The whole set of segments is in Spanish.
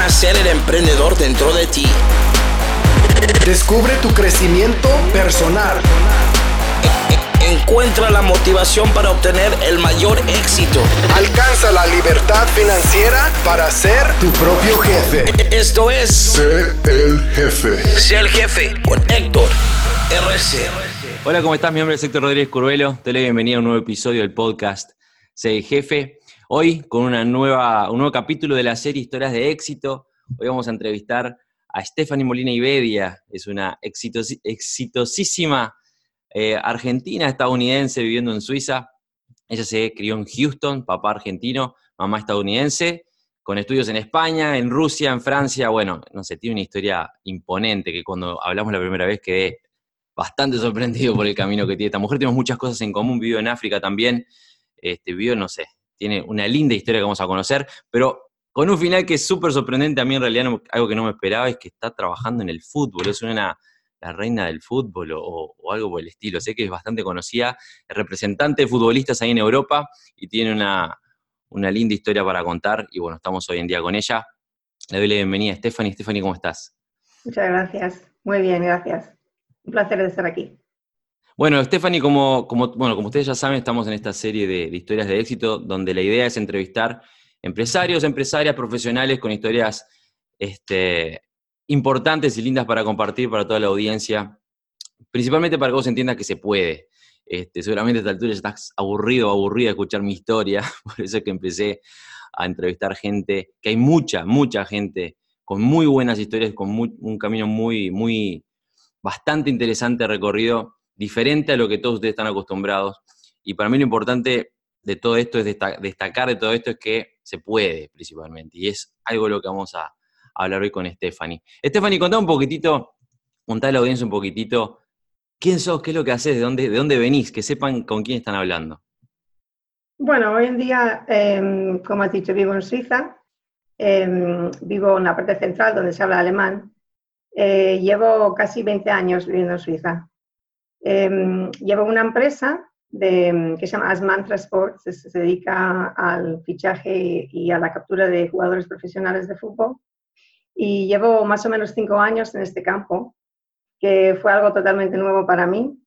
nacer el emprendedor dentro de ti. Descubre tu crecimiento personal. Encuentra la motivación para obtener el mayor éxito. Alcanza la libertad financiera para ser tu propio jefe. Esto es Sé el jefe. Sé el jefe con Héctor RC. Hola, ¿cómo estás? Mi nombre es Héctor Rodríguez Curvelo. Te doy la bienvenida a un nuevo episodio del podcast Sé el jefe. Hoy con una nueva, un nuevo capítulo de la serie Historias de éxito. Hoy vamos a entrevistar a Stephanie Molina Ibedia. Es una exitos- exitosísima eh, argentina estadounidense viviendo en Suiza. Ella se crió en Houston, papá argentino, mamá estadounidense, con estudios en España, en Rusia, en Francia. Bueno, no sé, tiene una historia imponente que cuando hablamos la primera vez quedé bastante sorprendido por el camino que tiene esta mujer. Tenemos muchas cosas en común, vivió en África también, este, vivió, no sé, tiene una linda historia que vamos a conocer, pero con un final que es súper sorprendente, a mí en realidad algo que no me esperaba es que está trabajando en el fútbol, es una la reina del fútbol o, algo por el estilo. Sé que es bastante conocida, es representante de futbolistas ahí en Europa y tiene una, una linda historia para contar y bueno, estamos hoy en día con ella. Le doy la bienvenida a Stephanie. Stephanie, ¿cómo estás? Muchas gracias. Muy bien, gracias. Un placer de estar aquí. Bueno, Stephanie, como, como, bueno, como ustedes ya saben, estamos en esta serie de, historias de éxito donde la idea es entrevistar empresarios, empresarias, profesionales con historias este, importantes y lindas para compartir para toda la audiencia, principalmente para que vos entiendas que se puede. Este, seguramente a esta altura ya estás aburrido aburrida de escuchar mi historia, por eso es que empecé a entrevistar gente, que hay mucha, mucha gente con muy buenas historias, con un camino muy, muy, bastante interesante recorrido, diferente a lo que todos ustedes están acostumbrados. Y para mí lo importante de todo esto es desta- destacar de todo esto es que se puede principalmente. Y es algo de lo que vamos a, a hablar hoy con Stephanie. Stephanie, contá un poquitito, contá a la audiencia un poquitito, ¿quién sos? ¿Qué es lo que haces? ¿De dónde, de dónde venís? Que sepan con quién están hablando. Bueno, hoy en día, em, como has dicho, vivo en Suiza. Em, vivo en la parte central donde se habla alemán. Eh, llevo casi 20 años viviendo en Suiza. Em, llevo una empresa que se llama Asmantra Sports, se, dedica al fichaje y a la captura de jugadores profesionales de fútbol. Y llevo más o menos cinco años en este campo, que fue algo totalmente nuevo para mí.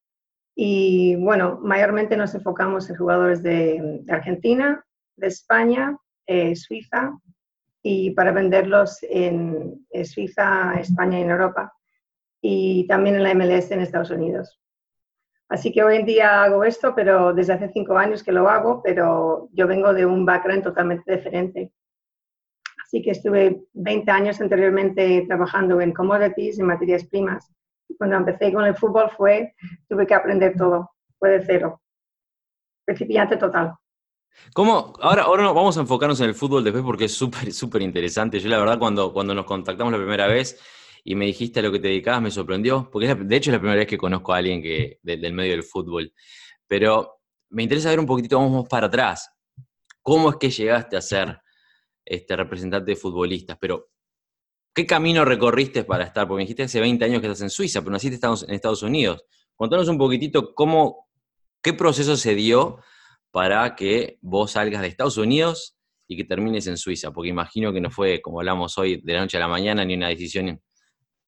Y bueno, mayormente nos enfocamos en jugadores de, Argentina, de España, eh, Suiza y para venderlos en, eh, Suiza, España y en Europa. Y también en la MLS en Estados Unidos. Así que hoy en día hago esto, pero desde hace cinco años que lo hago, pero yo vengo de un background totalmente diferente. Así que estuve 20 años anteriormente trabajando en commodities, en materias primas. Y cuando empecé con el fútbol fue, tuve que aprender todo, fue de cero. Principiante total. ¿Cómo? Ahora, ahora vamos a enfocarnos en el fútbol después porque es súper, súper interesante. Yo la verdad cuando, cuando nos contactamos la primera vez y me dijiste a lo que te dedicabas me sorprendió, porque de hecho es la primera vez que conozco a alguien que, de- del medio del fútbol. Pero me interesa ver un poquitito, vamos para atrás. ¿Cómo es que llegaste a ser este, representante de futbolistas? Pero, ¿qué camino recorriste para estar? Porque me dijiste hace 20 años que estás en Suiza, pero naciste en Estados Unidos. Contanos un poquitito cómo, qué proceso se dio para que vos salgas de Estados Unidos y que termines en Suiza, porque imagino que no fue, como hablamos hoy, de la noche a la mañana, ni una decisión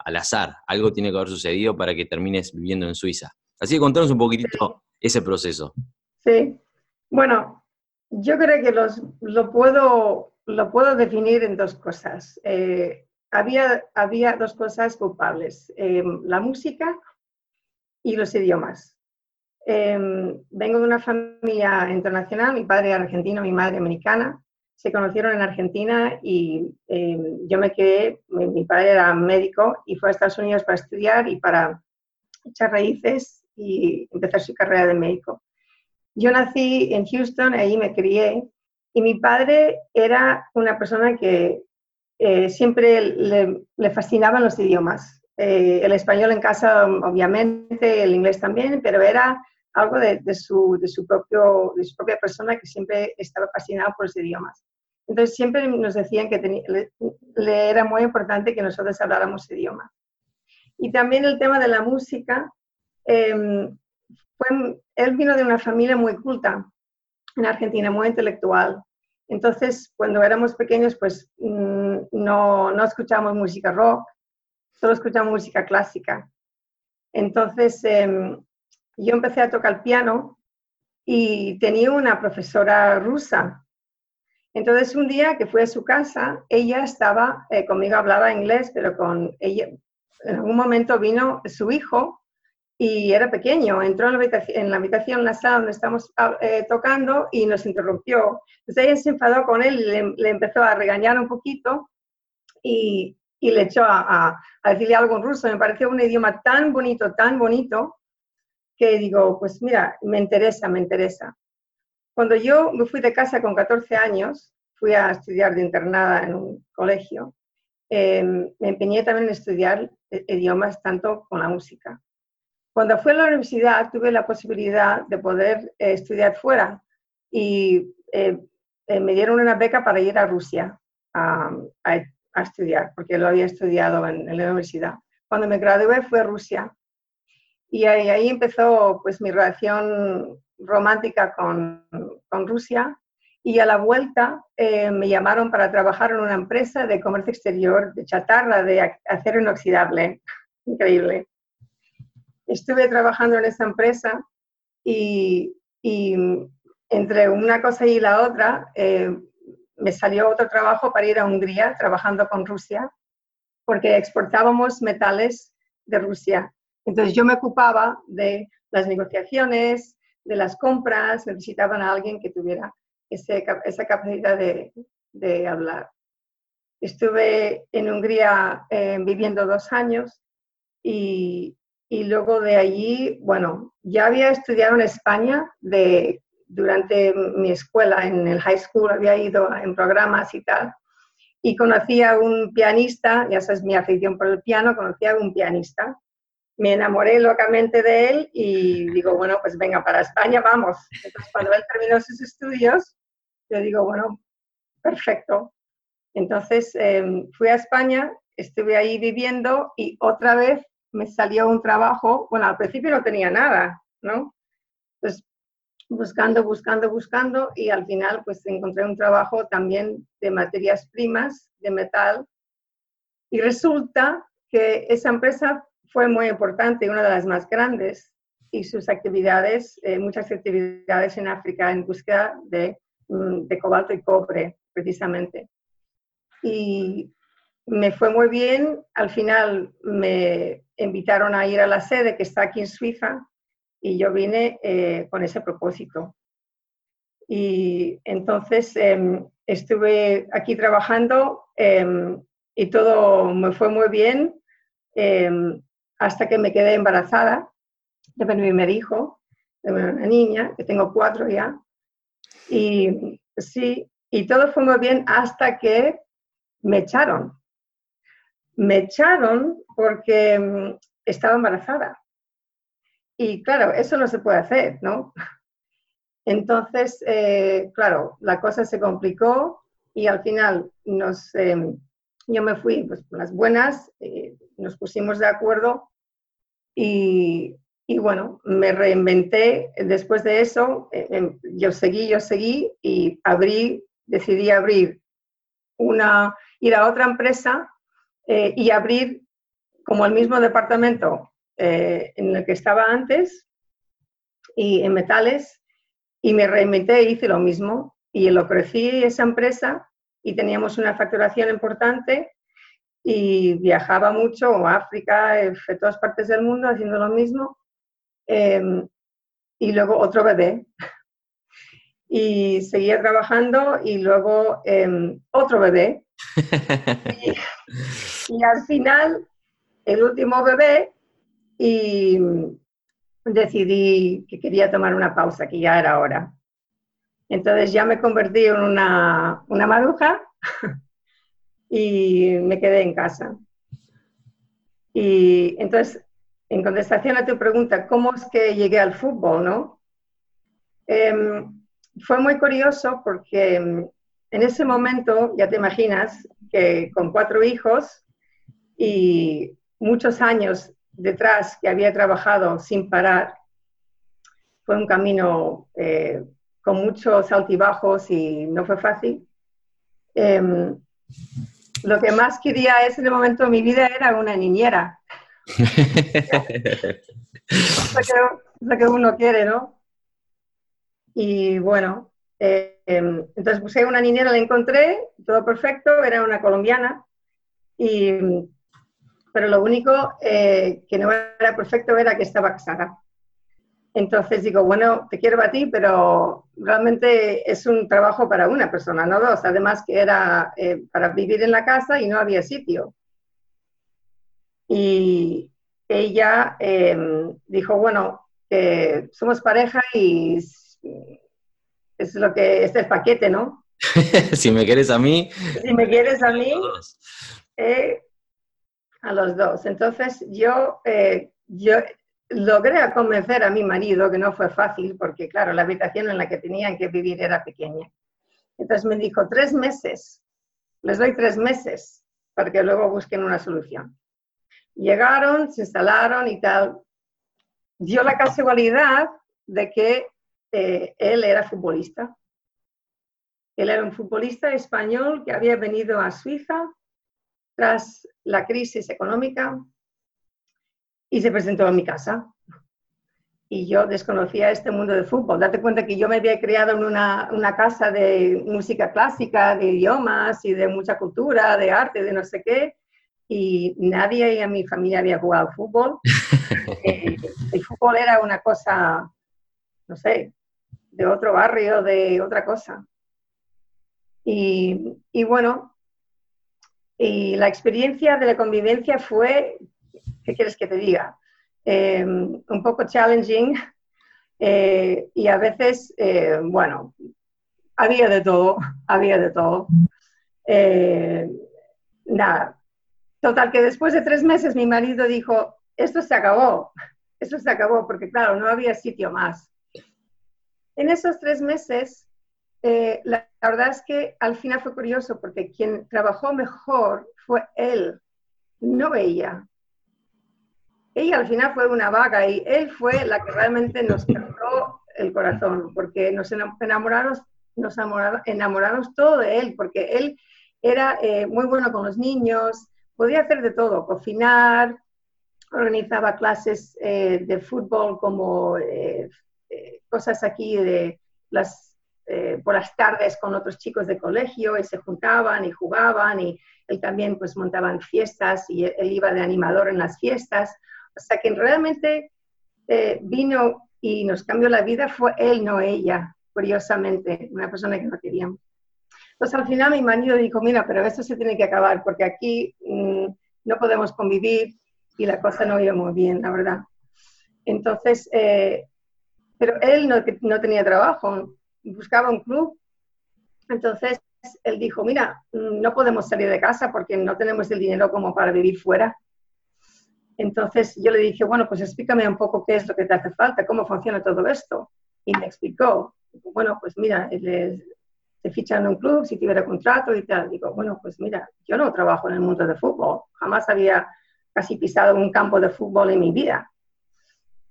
al azar. Algo tiene que haber sucedido para que termines viviendo en Suiza. Así que contanos un poquitito ese proceso. Sí. Bueno, yo creo que los, lo, puedo, lo puedo definir en dos cosas. Eh, había, había dos cosas culpables, eh, la música y los idiomas. Eh, vengo de una familia internacional, mi padre argentino, mi madre americana. Se conocieron en Argentina y eh, yo me quedé, mi, padre era médico y fue a Estados Unidos para estudiar y para echar raíces y empezar su carrera de médico. Yo nací en Houston, ahí me crié, y mi padre era una persona que eh, siempre le, fascinaban los idiomas. Eh, el español en casa, obviamente, el inglés también, pero era algo de, su, de, su propio, de su propia persona que siempre estaba fascinado por los idiomas. Entonces siempre nos decían que tenía, le, le, era muy importante que nosotros habláramos idiomas. Y también el tema de la música. Eh, fue, él vino de una familia muy culta en Argentina, muy intelectual. Entonces, cuando éramos pequeños, pues mm, no, no escuchábamos música rock, solo escuchábamos música clásica. Entonces, em, yo empecé a tocar piano y tenía una profesora rusa. Entonces, un día que fui a su casa, ella estaba, eh, conmigo hablaba inglés, pero con ella, en algún momento vino su hijo y era pequeño, entró en la habitación, en la, habitación, la sala donde estamos ah, eh, tocando y nos interrumpió. Entonces ella se enfadó con él y le, empezó a regañar un poquito y, y le echó a, a, decirle algo en ruso. Me pareció un idioma tan bonito, tan bonito, que digo, pues mira, me interesa, me interesa. Cuando yo me fui de casa con 14 años, fui a estudiar de internada en un colegio, em, me empeñé también en estudiar eh, idiomas tanto con la música. Cuando fui a la universidad tuve la posibilidad de poder eh, estudiar fuera y eh, me dieron una beca para ir a Rusia a, estudiar, porque lo había estudiado en, en, la universidad. Cuando me gradué fue a Rusia y ahí, empezó pues mi relación romántica con, con Rusia y a la vuelta eh, me llamaron para trabajar en una empresa de comercio exterior, de chatarra, de acero inoxidable. Increíble. Estuve trabajando en esa empresa y, y entre una cosa y la otra eh, me salió otro trabajo para ir a Hungría trabajando con Rusia, porque exportábamos metales de Rusia entonces yo me ocupaba de las negociaciones, de las compras, necesitaban a alguien que tuviera esa capacidad de, hablar. Estuve en Hungría eh, viviendo dos años y, luego de allí, bueno, ya había estudiado en España de, durante mi escuela, en el high school, había ido en programas y tal, y conocí a un pianista, ya sabes, mi afición por el piano, conocí a un pianista me enamoré locamente de él y digo, bueno, pues venga, para España vamos. Entonces, cuando él terminó sus estudios, yo digo, bueno, perfecto. Entonces, em, fui a España, estuve ahí viviendo y otra vez me salió un trabajo, bueno, al principio no tenía nada, ¿no? Pues buscando, buscando, buscando y al final pues encontré un trabajo también de materias primas, de metal. Y resulta que esa empresa fue muy importante una de las más grandes y sus actividades, eh, muchas actividades en África en búsqueda de, mm, de, cobalto y cobre, precisamente. Y me fue muy bien. Al final me invitaron a ir a la sede que está aquí en Suiza y yo vine eh, con ese propósito. Y entonces em, estuve aquí trabajando em, y todo me fue muy bien. Em, hasta que me quedé embarazada de mi hijo, de una niña, que tengo cuatro ya. Y sí, y todo fue muy bien hasta que me echaron. Me echaron porque mm, estaba embarazada. Y claro, eso no se puede hacer, ¿no? Entonces, eh, claro, la cosa se complicó y al final nos, em, yo me fui pues, las buenas, eh, nos pusimos de acuerdo y, y, bueno, me reinventé. Después de eso, eh, em, yo seguí, yo seguí y abrí, decidí abrir una, ir a otra empresa eh, y abrir como el mismo departamento en el que estaba antes y en metales y me reinventé e hice lo mismo y lo crecí esa empresa y teníamos una facturación importante y viajaba mucho a África, en todas partes del mundo haciendo lo mismo. Em, y luego otro bebé. Y seguía trabajando y luego em, otro bebé. y, al final, el último bebé, y decidí que quería tomar una pausa, que ya era hora. Entonces ya me convertí en una, una maruja y me quedé en casa. Y entonces, en contestación a tu pregunta, ¿cómo es que llegué al fútbol, no? Em, fue muy curioso porque em, en ese momento, ya te imaginas, que con cuatro hijos y muchos años detrás que había trabajado sin parar, fue un camino eh, con muchos altibajos y no fue fácil. Em, lo que más quería en ese momento de mi vida era una niñera. lo que uno quiere, ¿no? Y bueno, eh, em, entonces busqué una niñera, la encontré, todo perfecto, era una colombiana, y, pero lo único eh, que no era perfecto era que estaba casada. Entonces digo, bueno, te quiero a ti, pero realmente es un trabajo para una persona, no dos. Además que era eh, para vivir en la casa y no había sitio. Y ella em, dijo, bueno, somos pareja y es lo que es el paquete, ¿no? si me quieres a mí. Si me quieres a mí, eh, a los dos. Entonces yo, eh, yo logré convencer a mi marido, que no fue fácil, porque claro, la habitación en la que tenían que vivir era pequeña. Entonces me dijo, tres meses, les doy tres meses para que luego busquen una solución. Llegaron, se instalaron y tal. Dio la casualidad de que eh, él era futbolista. Él era un futbolista español que había venido a Suiza tras la crisis económica y se presentó en mi casa. Y yo desconocía este mundo de fútbol. Date cuenta que yo me había criado en una, una casa de música clásica, de idiomas y de mucha cultura, de arte, de no sé qué y nadie en mi familia había jugado fútbol. Eh, el fútbol era una cosa, no sé, de otro barrio, de otra cosa. Y, y bueno, y la experiencia de la convivencia fue, ¿qué quieres que te diga? Em, un poco challenging eh, y a veces, eh, bueno, había de todo, había de todo. nada, Total, que después de tres meses mi marido dijo, esto se acabó, esto se acabó, porque claro, no había sitio más. En esos tres meses, eh, la, verdad es que al final fue curioso, porque quien trabajó mejor fue él, no ella. Ella al final fue una vaga y él fue la que realmente nos cantó el corazón, porque nos enamoramos, nos enamoramos, todo de él, porque él era eh, muy bueno con los niños, podía hacer de todo, cocinar, organizaba clases eh, de fútbol como eh, cosas aquí de las, por las tardes con otros chicos de colegio y se juntaban y jugaban y él también pues montaban fiestas y él, iba de animador en las fiestas. O sea que realmente vino y nos cambió la vida fue él, no ella, curiosamente, una persona que no queríamos. Entonces al final mi marido dijo, mira, pero esto se tiene que acabar porque aquí mm, no podemos convivir y la cosa no iba muy bien, la verdad. Entonces, eh, pero él no, no tenía trabajo, buscaba un club. Entonces él dijo, mira, mm, no podemos salir de casa porque no tenemos el dinero como para vivir fuera. Entonces yo le dije, bueno, pues explícame un poco qué es lo que te hace falta, cómo funciona todo esto. Y me explicó, bueno, pues mira, te fichan en un club, si tuviera contrato y tal. Digo, bueno, pues mira, yo no trabajo en el mundo del fútbol, jamás había casi pisado un campo de fútbol en mi vida.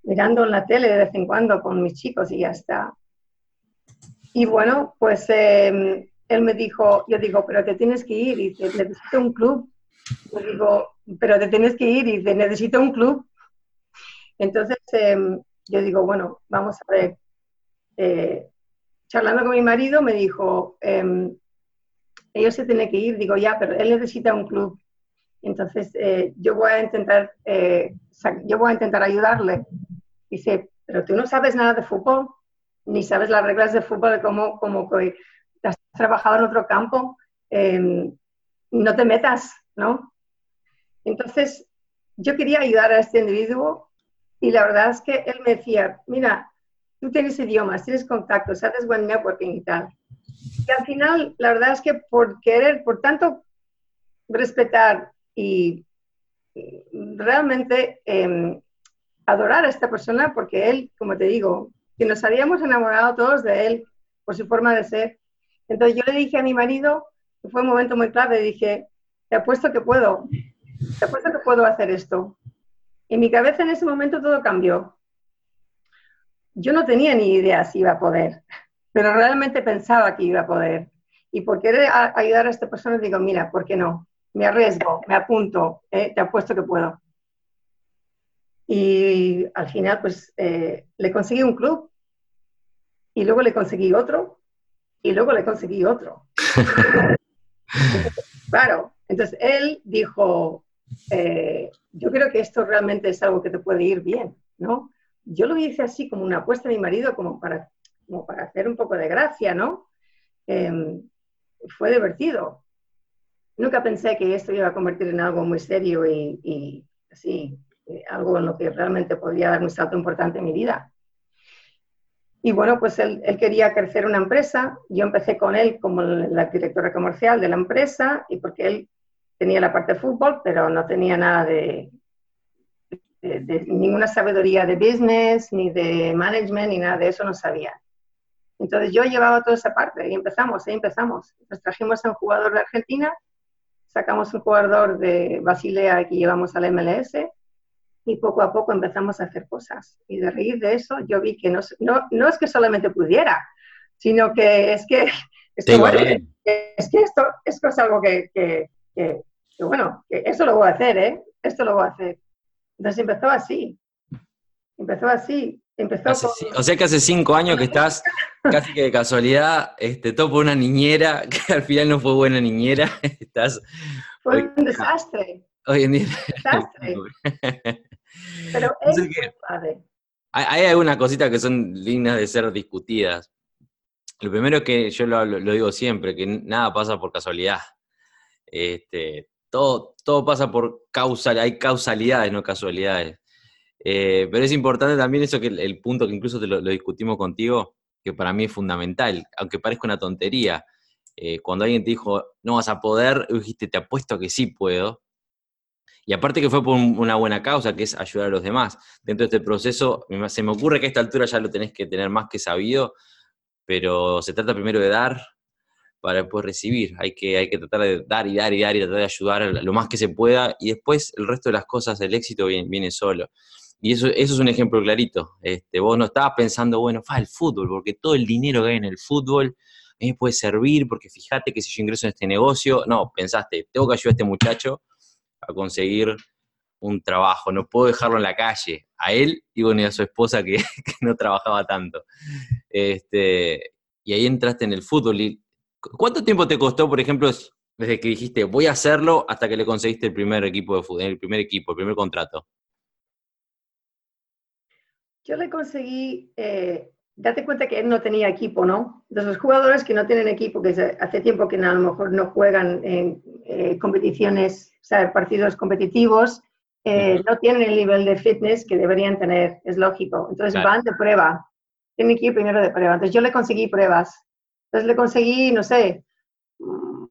Mirando en la tele de vez en cuando con mis chicos y ya está. Y bueno, pues em, él me dijo, yo digo, pero te tienes que ir y dice, necesito un club. Yo digo, pero te tienes que ir y dice, necesito un club. Entonces em, yo digo, bueno, vamos a ver, eh, charlando con mi marido, me dijo, em, ellos se tienen que ir, digo, ya, pero él necesita un club. Entonces, eh, yo voy a intentar, eh, yo voy a intentar ayudarle. Dice, pero tú no sabes nada de fútbol, ni sabes las reglas de fútbol, como, como que has trabajado en otro campo, em, no te metas, ¿no? Entonces, yo quería ayudar a este individuo y la verdad es que él me decía, mira, tú tienes idiomas, tienes contactos, haces buen networking y tal. Y al final, la verdad es que por querer, por tanto respetar y realmente em, adorar a esta persona, porque él, como te digo, que nos habíamos enamorado todos de él por su forma de ser. Entonces yo le dije a mi marido, que fue un momento muy clave, dije, te apuesto que puedo, te apuesto que puedo hacer esto. En mi cabeza en ese momento todo cambió yo no tenía ni idea si iba a poder. pero realmente pensaba que iba a poder. Y por querer ayudar a esta persona, digo, mira, ¿por qué no? Me arriesgo, me apunto, eh, te apuesto que puedo. Y al final, pues, eh, le conseguí un club, y luego le conseguí otro, y luego le conseguí otro. claro, entonces él dijo, eh, yo creo que esto realmente es algo que te puede ir bien, ¿no? Yo lo hice así como una apuesta a mi marido, como para, como para hacer un poco de gracia, ¿no? Em, fue divertido. Nunca pensé que esto iba a convertir en algo muy serio y, y así, eh, algo en lo que realmente podría dar un salto importante en mi vida. Y bueno, pues él, él, quería crecer una empresa. Yo empecé con él como la directora comercial de la empresa y porque él tenía la parte de fútbol, pero no tenía nada de, de, ninguna sabiduría de business, ni de management, ni nada de eso, no sabía. Entonces yo llevaba toda esa parte y empezamos, ahí empezamos. Nos trajimos a un jugador de Argentina, sacamos un jugador de Basilea que llevamos al MLS y poco a poco empezamos a hacer cosas. Y de reír de eso yo vi que no, no, no es que solamente pudiera, sino que es que, esto, es, que esto, esto es algo que, que, que, bueno, que eso lo voy a hacer, ¿eh? Esto lo voy a hacer. Entonces empezó así. Empezó así. Empezó O sea que hace cinco años que estás casi que de casualidad, este, topo una niñera que al final no fue buena niñera. Estás. Fue un desastre. Hoy en día. Desastre. Pero es hay, hay algunas cositas que son dignas de ser discutidas. Lo primero es que yo lo, lo, digo siempre, que nada pasa por casualidad. Este, todo, todo pasa por causal, hay causalidades, no casualidades. Eh, pero es importante también eso que el, punto que incluso te lo, discutimos contigo, que para mí es fundamental, aunque parezca una tontería. Eh, cuando alguien te dijo, no vas a poder, dijiste, te apuesto que sí puedo. Y aparte que fue por una buena causa, que es ayudar a los demás. Dentro de este proceso, se me ocurre que a esta altura ya lo tenés que tener más que sabido, pero se trata primero de dar para después recibir. Hay que, hay que tratar de dar y dar y dar y tratar de ayudar lo más que se pueda y después el resto de las cosas, el éxito viene, solo. Y eso, eso es un ejemplo clarito. Este, vos no estabas pensando, bueno, fa el fútbol, porque todo el dinero que hay en el fútbol a mí me puede servir, porque fíjate que si yo ingreso en este negocio, no, pensaste, tengo que ayudar a este muchacho a conseguir un trabajo, no puedo dejarlo en la calle, a él y bueno, y a su esposa que, que no trabajaba tanto. Este, y ahí entraste en el fútbol y ¿Cuánto tiempo te costó, por ejemplo, desde que dijiste voy a hacerlo hasta que le conseguiste el primer equipo de fútbol, el primer equipo, el primer contrato? Yo le conseguí, eh, date cuenta que él no tenía equipo, ¿no? De los jugadores que no tienen equipo, que hace tiempo que a lo mejor no juegan en eh, competiciones, o sea, partidos competitivos, eh, no tienen el nivel de fitness que deberían tener, es lógico. Entonces van de prueba, tienen que ir primero de prueba. Entonces yo le conseguí pruebas entonces le conseguí, no sé, mm,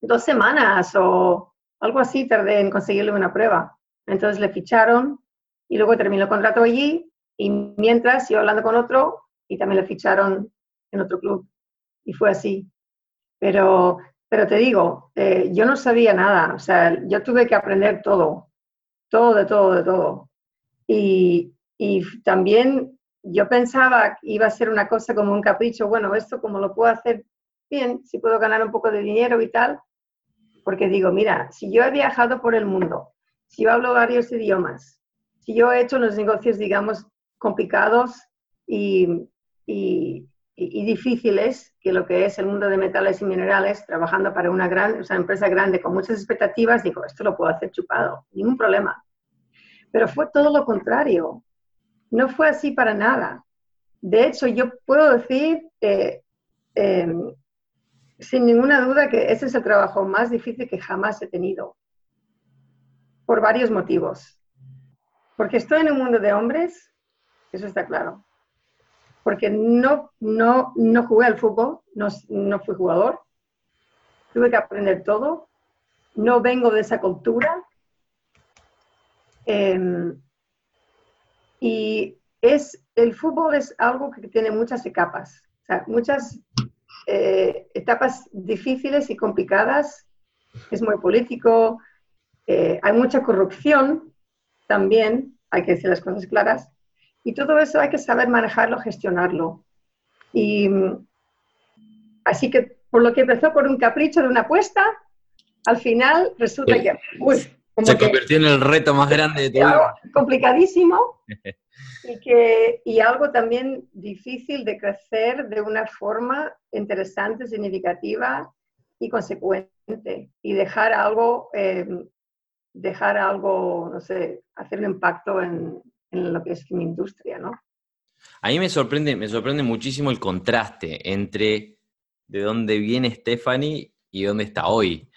dos semanas o algo así tardé en conseguirle una prueba. Entonces le ficharon y luego terminó el contrato allí y mientras yo hablando con otro y también le ficharon en otro club. Y fue así. Pero, pero te digo, eh, yo no sabía nada, o sea, yo tuve que aprender todo, todo, de todo, de todo. Y, y también yo pensaba que iba a ser una cosa como un capricho, bueno, esto como lo puedo hacer bien, si puedo ganar un poco de dinero y tal, porque digo, mira, si yo he viajado por el mundo, si yo hablo varios idiomas, si yo he hecho los negocios, digamos, complicados y, y, y, difíciles, que lo que es el mundo de metales y minerales, trabajando para una gran, o sea, empresa grande con muchas expectativas, digo, esto lo puedo hacer chupado, ningún problema. Pero fue todo lo contrario. No fue así para nada. De hecho, yo puedo decir em, sin ninguna duda que ese es el trabajo más difícil que jamás he tenido, por varios motivos. Porque estoy en un mundo de hombres, eso está claro. Porque no, no, no jugué al fútbol, no, no fui jugador, tuve que aprender todo, no vengo de esa cultura. Eh, y es, el fútbol es algo que tiene muchas etapas, o sea, muchas eh, etapas difíciles y complicadas. Es muy político, eh, hay mucha corrupción también, hay que decir las cosas claras. Y todo eso hay que saber manejarlo, gestionarlo. Y, Así que por lo que empezó por un capricho de una apuesta, al final resulta que... se convirtió en el reto más grande de tu vida. Complicadísimo y, que, y algo también difícil de crecer de una forma interesante, significativa y consecuente. Y dejar algo, eh, dejar algo, no sé, hacer un impacto en, en lo que es mi industria, ¿no? A mí me sorprende, me sorprende muchísimo el contraste entre de dónde viene Stephanie y dónde está hoy.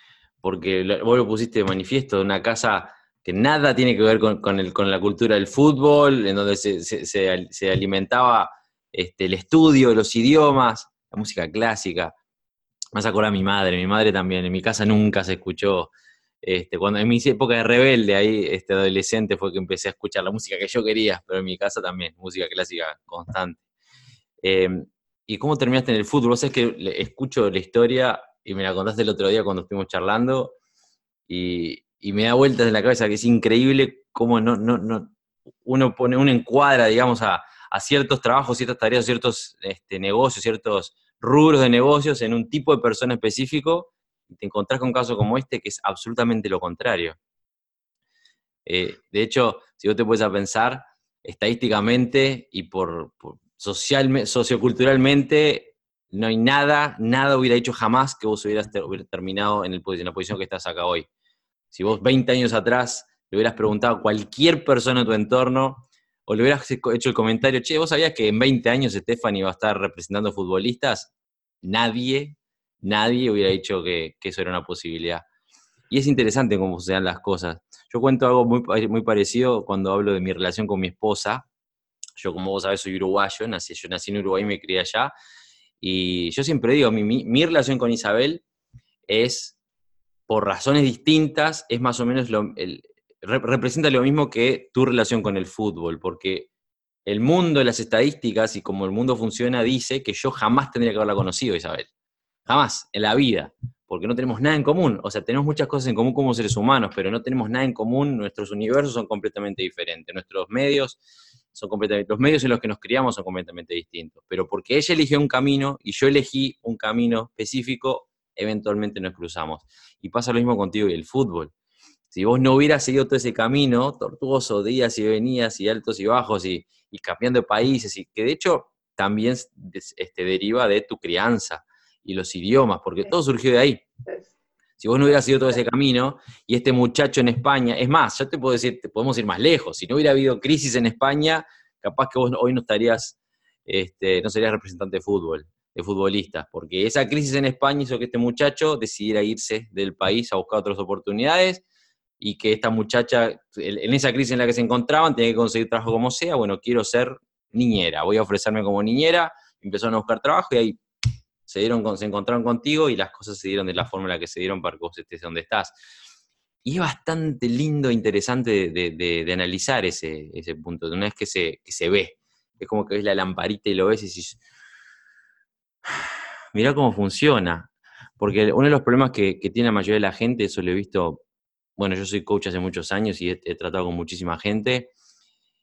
Porque vos lo pusiste de manifiesto, una casa que nada tiene que ver con, con, la cultura del fútbol, en donde se, se, alimentaba este, el estudio, los idiomas, la música clásica. Más acordar a mi madre, mi madre también, en mi casa nunca se escuchó este, cuando en mi época de rebelde, ahí este adolescente fue que empecé a escuchar la música que yo quería, pero en mi casa también, música clásica constante. Em, ¿Y cómo terminaste en el fútbol? Vos que escucho la historia y me la contaste el otro día cuando estuvimos charlando y, me da vueltas en la cabeza que es increíble cómo no, no, no, uno pone, uno encuadra, digamos, a, ciertos trabajos, ciertas tareas, ciertos este, negocios, ciertos rubros de negocios en un tipo de persona específico y te encontrás con un caso como este que es absolutamente lo contrario. Eh, de hecho, si vos te puedes a pensar, estadísticamente y por, socioculturalmente, no hay nada, nada hubiera hecho jamás que vos hubieras terminado en, la posición que estás acá hoy. Si vos 20 años atrás le hubieras preguntado a cualquier persona en tu entorno, o le hubieras hecho el comentario, che, ¿vos sabías que en 20 años Stephanie va a estar representando futbolistas? Nadie nadie hubiera dicho que, eso era una posibilidad. Y es interesante cómo se dan las cosas. Yo cuento algo muy, muy parecido cuando hablo de mi relación con mi esposa. Yo, como vos sabés, soy uruguayo, nací, yo nací en Uruguay y me crié allá. Y yo siempre digo, mi, mi, relación con Isabel es, por razones distintas, es más o menos lo, representa lo mismo que tu relación con el fútbol, porque el mundo de las estadísticas y como el mundo funciona dice que yo jamás tendría que haberla conocido, Isabel. Jamás, en la vida, porque no tenemos nada en común. O sea, tenemos muchas cosas en común como seres humanos, pero no tenemos nada en común. Nuestros universos son completamente diferentes. Nuestros medios son completamente, los medios en los que nos criamos son completamente distintos. Pero porque ella eligió un camino y yo elegí un camino específico, eventualmente nos cruzamos. Y pasa lo mismo contigo y el fútbol. Si vos no hubieras seguido todo ese camino tortuoso, días y venidas y altos y bajos y, cambiando de países, y que de hecho también este, deriva de tu crianza y los idiomas, porque todo surgió de ahí. Si vos no hubieras ido todo ese camino y este muchacho en España, es más, yo te puedo decir, te podemos ir más lejos, si no hubiera habido crisis en España, capaz que vos hoy no estarías, este, no serías representante de fútbol, de futbolista, porque esa crisis en España hizo que este muchacho decidiera irse del país a buscar otras oportunidades y que esta muchacha, en esa crisis en la que se encontraban, tenía que conseguir trabajo como sea, bueno, quiero ser niñera, voy a ofrecerme como niñera, empezaron a buscar trabajo y ahí se, dieron, se encontraron contigo y las cosas se dieron de la forma en la que se dieron para que vos estés donde estás. Y es bastante lindo e interesante de, analizar ese, ese, punto, de una vez que se, que se ve. Es como que ves la lamparita y lo ves y dices, mirá cómo funciona. Porque uno de los problemas que, tiene la mayoría de la gente, eso lo he visto, bueno, yo soy coach hace muchos años y he, he tratado con muchísima gente,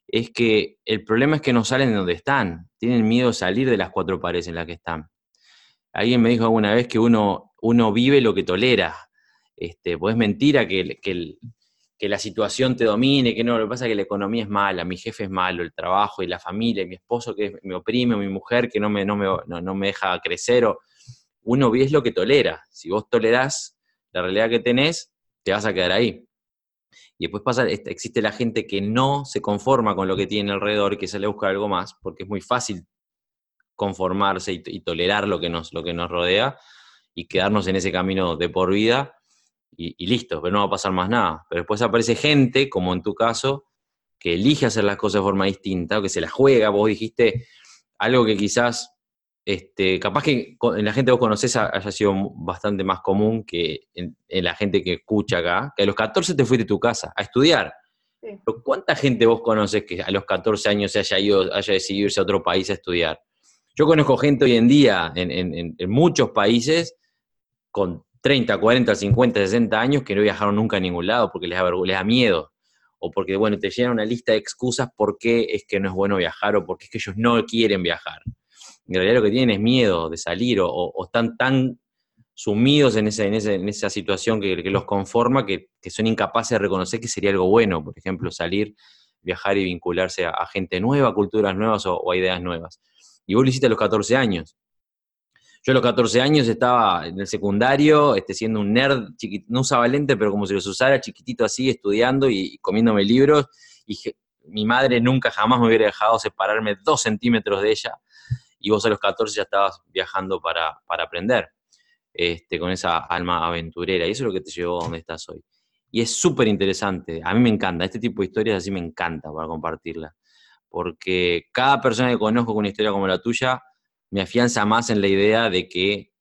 es que el problema es que no salen de donde están, tienen miedo de salir de las cuatro paredes en las que están. Alguien me dijo alguna vez que uno, uno vive lo que tolera. Este, pues es mentira que, que, la situación te domine, que no, lo que pasa es que la economía es mala, mi jefe es malo, el trabajo y la familia, mi esposo que me oprime, mi mujer que no me, no me, no, me deja crecer. O, uno vive lo que tolera. Si vos tolerás la realidad que tenés, te vas a quedar ahí. Y después pasa, existe la gente que no se conforma con lo que tiene alrededor y que sale a buscar algo más, porque es muy fácil conformarse y, tolerar lo que, nos, lo que nos rodea y quedarnos en ese camino de por vida y, listo, pero no va a pasar más nada. Pero después aparece gente, como en tu caso, que elige hacer las cosas de forma distinta, o que se la juega, vos dijiste algo que quizás, este, capaz que en la gente que vos conocés haya sido bastante más común que en, la gente que escucha acá, que a los 14 te fuiste de tu casa a estudiar. Pero ¿Cuánta gente vos conoces que a los 14 años se haya ido, haya decidido irse a otro país a estudiar? Yo conozco gente hoy en día en, muchos países con 30, 40, 50, 60 años que no viajaron nunca a ningún lado porque les da, les da miedo o porque, bueno, te llenan una lista de excusas por qué es que no es bueno viajar o porque es que ellos no quieren viajar. en realidad lo que tienen es miedo de salir o, están tan sumidos en, ese, en, esa situación que, los conforma que, son incapaces de reconocer que sería algo bueno, por ejemplo, salir, viajar y vincularse a, gente nueva, culturas nuevas o, o, a ideas nuevas. Y vos lo hiciste a los 14 años. Yo a los 14 años estaba en el secundario, este, siendo un nerd, no usaba lente, pero como si los usara, chiquitito así, estudiando y, comiéndome libros. Y mi madre nunca jamás me hubiera dejado separarme dos centímetros de ella. Y vos a los 14 ya estabas viajando para, aprender, este, con esa alma aventurera. Y eso es lo que te llevó a donde estás hoy. Y es súper interesante. A mí me encanta. Este tipo de historias así me encanta para compartirla. Porque cada persona que conozco con una historia como la tuya me afianza más en la idea de que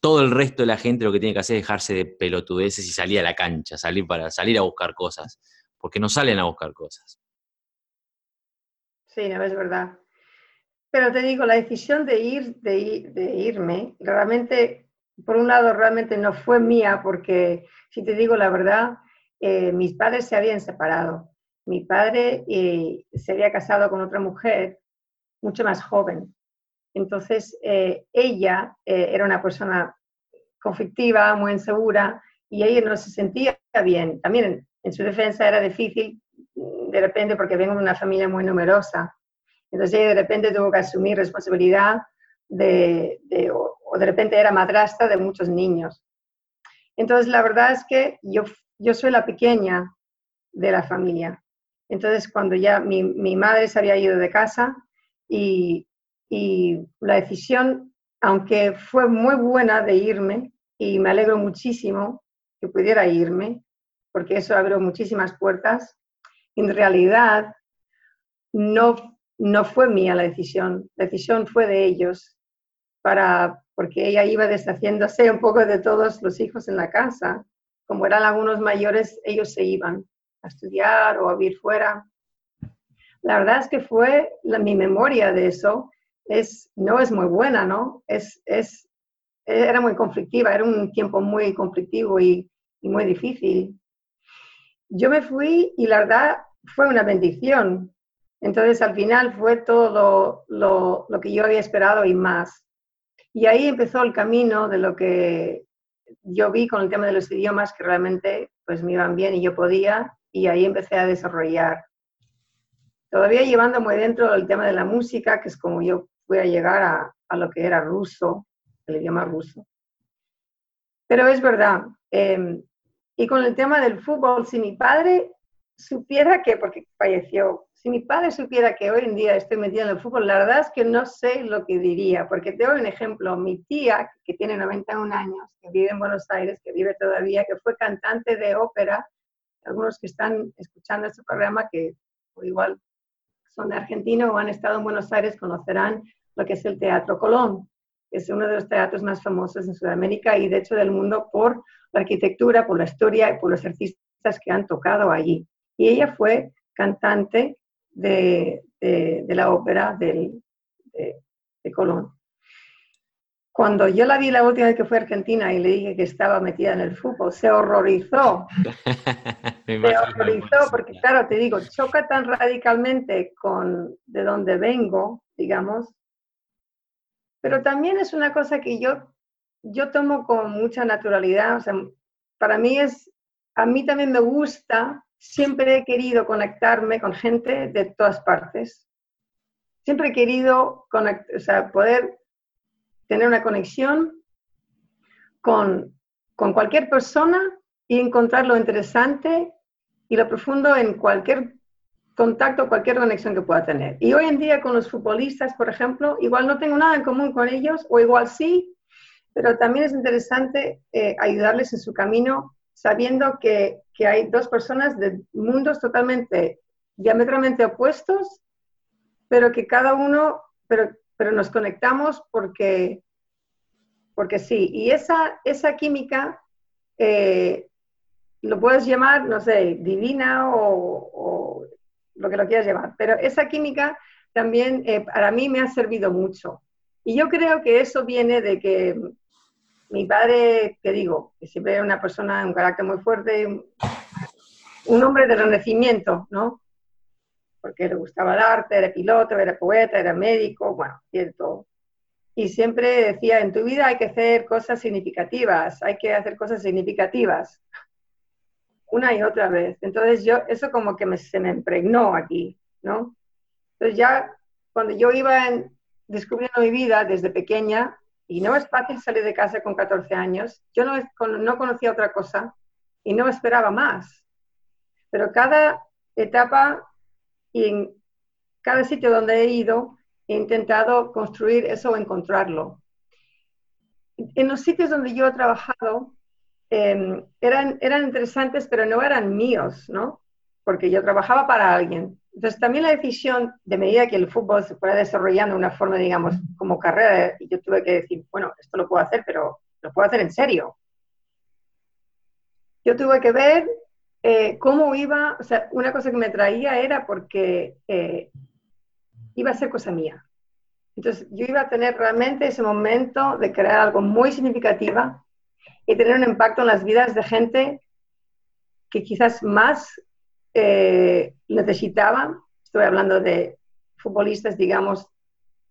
todo el resto de la gente lo que tiene que hacer es dejarse de pelotudeces y salir a la cancha, salir para salir a buscar cosas, porque no salen a buscar cosas. Sí, no es verdad. Pero te digo, la decisión de ir, de, irme, realmente, por un lado, realmente no fue mía, porque si te digo la verdad, eh, mis padres se habían separado. Mi padre eh, se había casado con otra mujer mucho más joven entonces, eh, ella eh, era una persona conflictiva, muy insegura, y ella no se sentía bien. También en, su defensa era difícil, mm, de repente, porque vengo de una familia muy numerosa. Entonces, ella de repente tuvo que asumir responsabilidad de, o, de repente era madrastra de muchos niños. Entonces, la verdad es que yo, yo soy la pequeña de la familia. Entonces, cuando ya mi, madre se había ido de casa y, y la decisión, aunque fue muy buena de irme, y me alegro muchísimo que pudiera irme, porque eso abrió muchísimas puertas, en realidad no, no fue mía la decisión, la decisión fue de ellos, para, porque ella iba deshaciéndose un poco de todos los hijos en la casa. Como eran algunos mayores, ellos se iban a estudiar o a vivir fuera. La verdad es que fue mi memoria de eso es, no es muy buena, ¿no? Es, es, era muy conflictiva, era un tiempo muy conflictivo y, y muy difícil. Yo me fui y la verdad fue una bendición. Entonces al final fue todo lo, lo, lo que yo había esperado y más. Y ahí empezó el camino de lo que yo vi con el tema de los idiomas que realmente pues me iban bien y yo podía y ahí empecé a desarrollar. Todavía llevando muy dentro el tema de la música, que es como yo voy a llegar a, a lo que era ruso, el idioma ruso. Pero es verdad. Em, y con el tema del fútbol, si mi padre supiera que, porque falleció, si mi padre supiera que hoy en día estoy metida en el fútbol, la verdad es que no sé lo que diría, porque te doy un ejemplo, mi tía, que tiene 91 años, que vive en Buenos Aires, que vive todavía, que fue cantante de ópera, algunos que están escuchando este programa, que igual son de Argentina o han estado en Buenos Aires, conocerán lo que es el Teatro Colón, es uno de los teatros más famosos en Sudamérica y de hecho del mundo por la arquitectura, por la historia y por los artistas que han tocado allí. Y ella fue cantante de, la ópera de, de Colón. Cuando yo la vi la última vez que fue a Argentina y le dije que estaba metida en el fútbol, se horrorizó. se horrorizó porque, claro, te digo, choca tan radicalmente con de donde vengo, digamos, pero también es una cosa que yo, yo tomo con mucha naturalidad. O sea, para mí es, a mí también me gusta, siempre he querido conectarme con gente de todas partes. Siempre he querido o sea, poder tener una conexión con, con cualquier persona y encontrar lo interesante y lo profundo en cualquier contacto, cualquier conexión que pueda tener. Y hoy en día con los futbolistas, por ejemplo, igual no tengo nada en común con ellos, o igual sí, pero también es interesante eh, ayudarles en su camino sabiendo que, que, hay dos personas de mundos totalmente, diametralmente opuestos, pero que cada uno, pero, pero nos conectamos porque, porque sí. Y esa, esa química eh, lo puedes llamar, no sé, divina o lo que lo quieras llevar. Pero esa química también eh, para mí me ha servido mucho. Y yo creo que eso viene de que mi padre, que digo, que siempre era una persona, un carácter muy fuerte, un hombre de renacimiento, ¿no? Porque le gustaba el arte, era piloto, era poeta, era médico, bueno, cierto. y siempre decía, en tu vida hay que hacer cosas significativas, hay que hacer cosas significativas, una y otra vez. Entonces yo, eso como que me, se me impregnó aquí, ¿no? Entonces ya cuando yo iba descubriendo mi vida desde pequeña, y no es fácil salir de casa con 14 años, yo no, no conocía otra cosa y no esperaba más. Pero cada etapa y en cada sitio donde he ido, he intentado construir eso o encontrarlo. En los sitios donde yo he trabajado, em, eran, eran interesantes, pero no eran míos, ¿no? Porque yo trabajaba para alguien. Entonces, también la decisión, de medida que el fútbol se fuera desarrollando de una forma, digamos, como carrera, yo tuve que decir, bueno, esto lo puedo hacer, pero lo puedo hacer en serio. Yo tuve que ver eh, cómo iba, o sea, una cosa que me traía era porque eh, iba a ser cosa mía. Entonces, yo iba a tener realmente ese momento de crear algo muy significativo y tener un impacto en las vidas de gente que quizás más eh, necesitaban. Estoy hablando de futbolistas, digamos,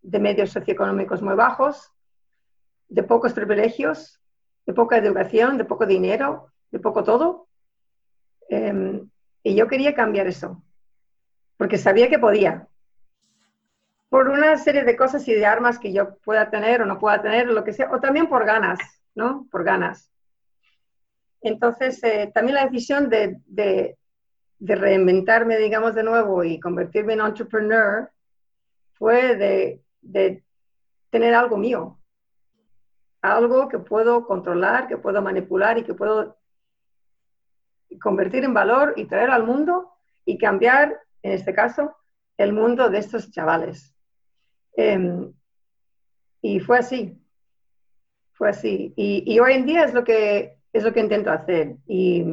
de medios socioeconómicos muy bajos, de pocos privilegios, de poca educación, de poco dinero, de poco todo. Em, y yo quería cambiar eso, porque sabía que podía. Por una serie de cosas y de armas que yo pueda tener o no pueda tener, lo que sea, o también por ganas, ¿no? Por ganas. Entonces, eh, también la decisión de, de, de, reinventarme, digamos, de nuevo y convertirme en entrepreneur fue de, de tener algo mío, algo que puedo controlar, que puedo manipular y que puedo convertir en valor y traer al mundo y cambiar, en este caso, el mundo de estos chavales. Em, y fue así, fue así. Y, hoy en día es lo que, es lo que intento hacer. Y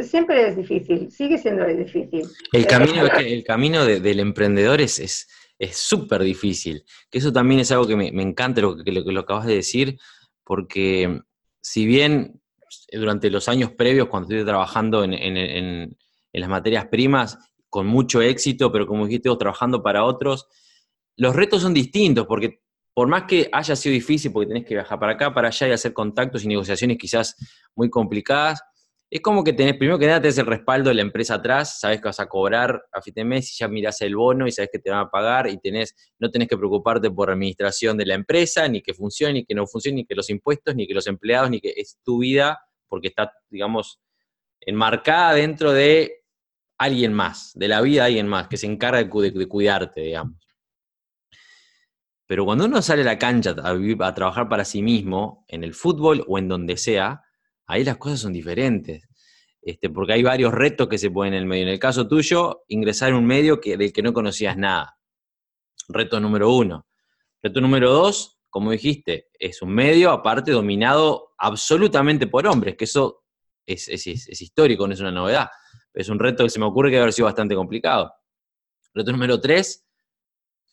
siempre es difícil, sigue siendo difícil. El camino, el camino del emprendedor es, es súper difícil. Que eso también es algo que me, encanta lo que, lo que, lo acabas de decir, porque si bien durante los años previos, cuando estuve trabajando en, las materias primas, con mucho éxito, pero como dijiste, trabajando para otros, los retos son distintos, porque por más que haya sido difícil, porque tenés que viajar para acá, para allá y hacer contactos y negociaciones quizás muy complicadas, es como que tenés, primero que nada, tenés el respaldo de la empresa atrás, sabes que vas a cobrar a fin de mes y ya mirás el bono y sabes que te van a pagar y tenés, no tenés que preocuparte por administración de la empresa, ni que funcione, ni que no funcione, ni que los impuestos, ni que los empleados, ni que es tu vida, porque está, digamos, enmarcada dentro de alguien más, de la vida de alguien más, que se encarga de, cuidarte, digamos. Pero cuando uno sale a la cancha a, a trabajar para sí mismo, en el fútbol o en donde sea, ahí las cosas son diferentes. Este, porque hay varios retos que se ponen en el medio. En el caso tuyo, ingresar en un medio que, del que no conocías nada. Reto número uno. Reto número dos, como dijiste, es un medio aparte dominado absolutamente por hombres, que eso es, histórico, no es una novedad. Es un reto que se me ocurre que haber sido bastante complicado. Reto número tres,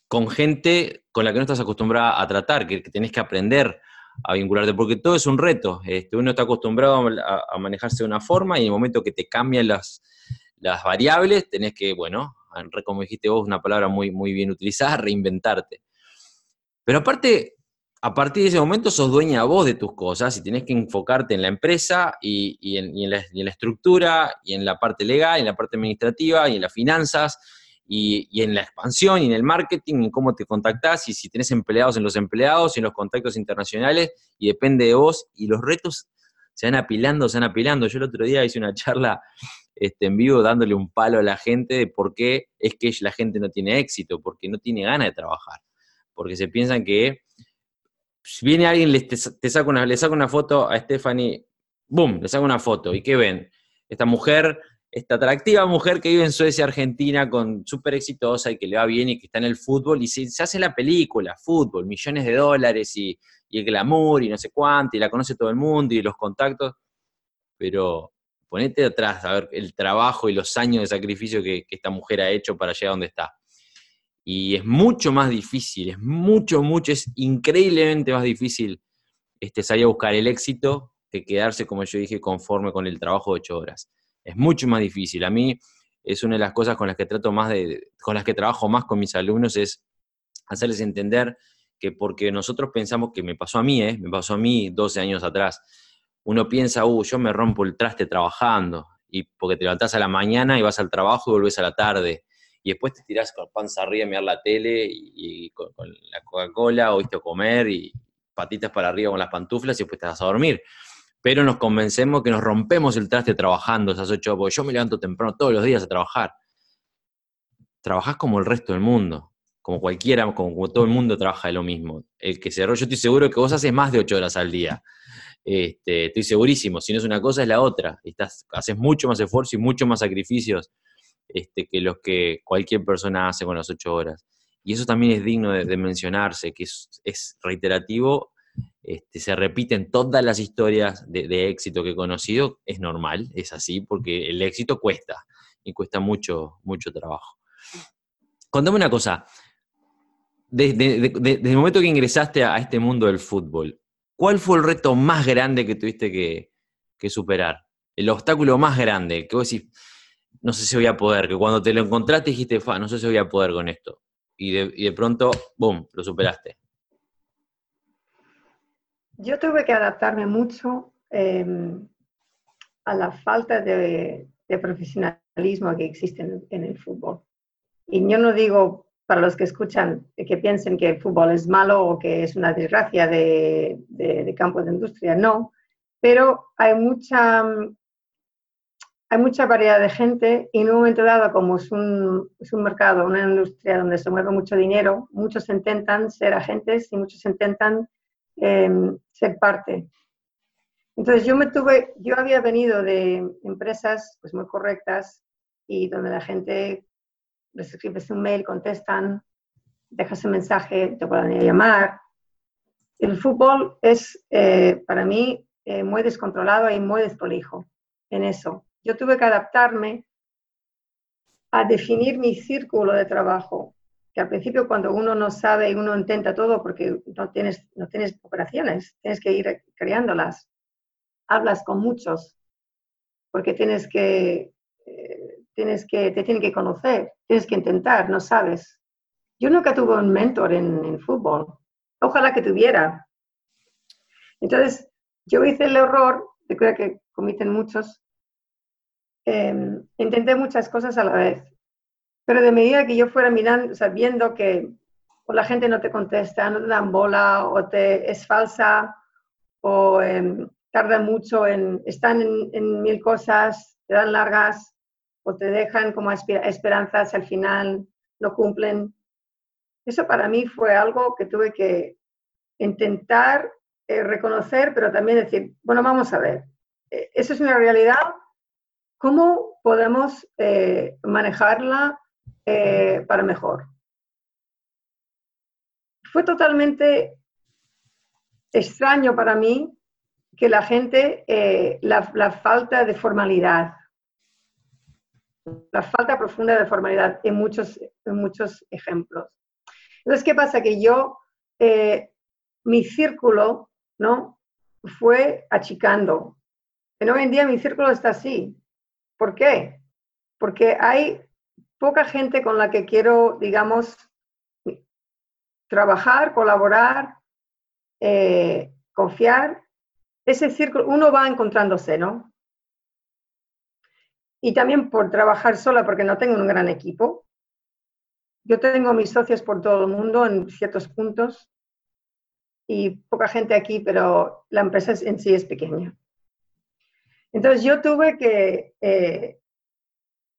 con gente con la que no estás acostumbrada a tratar, que, que tenés que aprender a vincularte, porque todo es un reto. Este, uno está acostumbrado a, manejarse de una forma y en el momento que te cambian las, las variables, tenés que, bueno, como dijiste vos, una palabra muy, muy bien utilizada, reinventarte. Pero aparte, a partir de ese momento sos dueña vos de tus cosas y tenés que enfocarte en la empresa y, en, la, y, en, la, estructura y en la parte legal, en la parte administrativa y en las finanzas y, en la expansión y en el marketing, en cómo te contactás y si tenés empleados en los empleados y en los contactos internacionales y depende de vos y los retos se van apilando, se van apilando. Yo el otro día hice una charla este, en vivo dándole un palo a la gente de por qué es que la gente no tiene éxito, porque no tiene ganas de trabajar, porque se piensan que viene alguien, le, te, saca una, le saca una foto a Stephanie, ¡boom! Le saca una foto. ¿Y qué ven? Esta mujer esta atractiva mujer que vive en Suecia, Argentina, con súper exitosa y que le va bien y que está en el fútbol, y se, hace la película, fútbol, millones de dólares y, el glamour y no sé cuánto, y la conoce todo el mundo y los contactos, pero ponete atrás a ver el trabajo y los años de sacrificio que, esta mujer ha hecho para llegar a donde está. Y es mucho más difícil, es mucho, mucho, es increíblemente más difícil este, salir a buscar el éxito que quedarse, como yo dije, conforme con el trabajo de ocho horas es mucho más difícil. A mí es una de las cosas con las que trato más de, con las que trabajo más con mis alumnos es hacerles entender que porque nosotros pensamos que me pasó a mí, ¿eh? me pasó a mí 12 años atrás, uno piensa, uh, yo me rompo el traste trabajando, y porque te levantás a la mañana y vas al trabajo y volvés a la tarde, y después te tirás con panza arriba a mirar la tele y, con, la Coca-Cola, o a comer y patitas para arriba con las pantuflas y después te vas a dormir. Pero nos convencemos que nos rompemos el traste trabajando esas ocho horas, porque yo me levanto temprano todos los días a trabajar. Trabajás como el resto del mundo como cualquiera, como, todo el mundo trabaja de lo mismo. El que cerró, yo estoy seguro que vos haces más de ocho horas al día. Este, estoy segurísimo, si no es una cosa es la otra. Estás, haces mucho más esfuerzo y mucho más sacrificios este, que los que cualquier persona hace con las ocho horas. Y eso también es digno de, mencionarse, que es, reiterativo, este, se repiten todas las historias de, de, éxito que he conocido, es normal, es así, porque el éxito cuesta, y cuesta mucho, mucho trabajo. Contame una cosa, desde, el momento que ingresaste a, este mundo del fútbol, ¿cuál fue el reto más grande que tuviste que, superar? El obstáculo más grande, que vos decís, no sé si voy a poder, que cuando te lo encontraste dijiste, no sé si voy a poder con esto. Y de, pronto, ¡boom!, lo superaste. Yo tuve que adaptarme mucho em, a la falta de, profesionalismo que existe en, el fútbol. Y yo no digo para los que escuchan que piensen que el fútbol es malo o que es una desgracia de, de, campo de industria, no, pero hay mucha, hay mucha variedad de gente y en un momento dado, como es un, es un mercado, una industria donde se mueve mucho dinero, muchos intentan ser agentes y muchos intentan em, ser parte. Entonces yo me tuve, yo había venido de empresas pues muy correctas y donde la gente les escribes un mail, contestan, dejas un mensaje, te pueden llamar. El fútbol es eh, para mí eh, muy descontrolado y muy desprolijo en eso. Yo tuve que adaptarme a definir mi círculo de trabajo, al principio cuando uno no sabe y uno intenta todo porque no tienes, no tienes operaciones, tienes que ir creándolas, hablas con muchos, porque tienes que tienes que, te tienen que conocer, tienes que intentar, no sabes. Yo nunca tuve un mentor en, fútbol, ojalá que tuviera. Entonces, yo hice el error, de que comiten muchos, em, intenté muchas cosas a la vez, pero de medida que yo fuera mirando, sabiendo que o la gente no te contesta, no te dan bola, o te es falsa, o eh, tarda mucho en, están en, mil cosas, te dan largas, o te dejan como esperanzas al final no cumplen. Eso para mí fue algo que tuve que intentar eh, reconocer, pero también decir, bueno, vamos a ver, eh, eso es una realidad, ¿cómo podemos eh, para mejor? Fue totalmente extraño para mí que la gente, la falta de formalidad, la falta profunda de formalidad en muchos, en muchos ejemplos. Entonces, ¿qué pasa? Que yo, eh, mi círculo, ¿no? Fue achicando. En hoy en día mi círculo está así. ¿Por qué? Porque hay poca gente con la que quiero, digamos, trabajar, colaborar, eh, confiar. Ese círculo, uno va encontrándose, ¿no? y también por trabajar sola porque no tengo un gran equipo. Yo tengo mis socios por todo el mundo en ciertos puntos y poca gente aquí, pero la empresa en sí es pequeña. Entonces yo tuve que eh,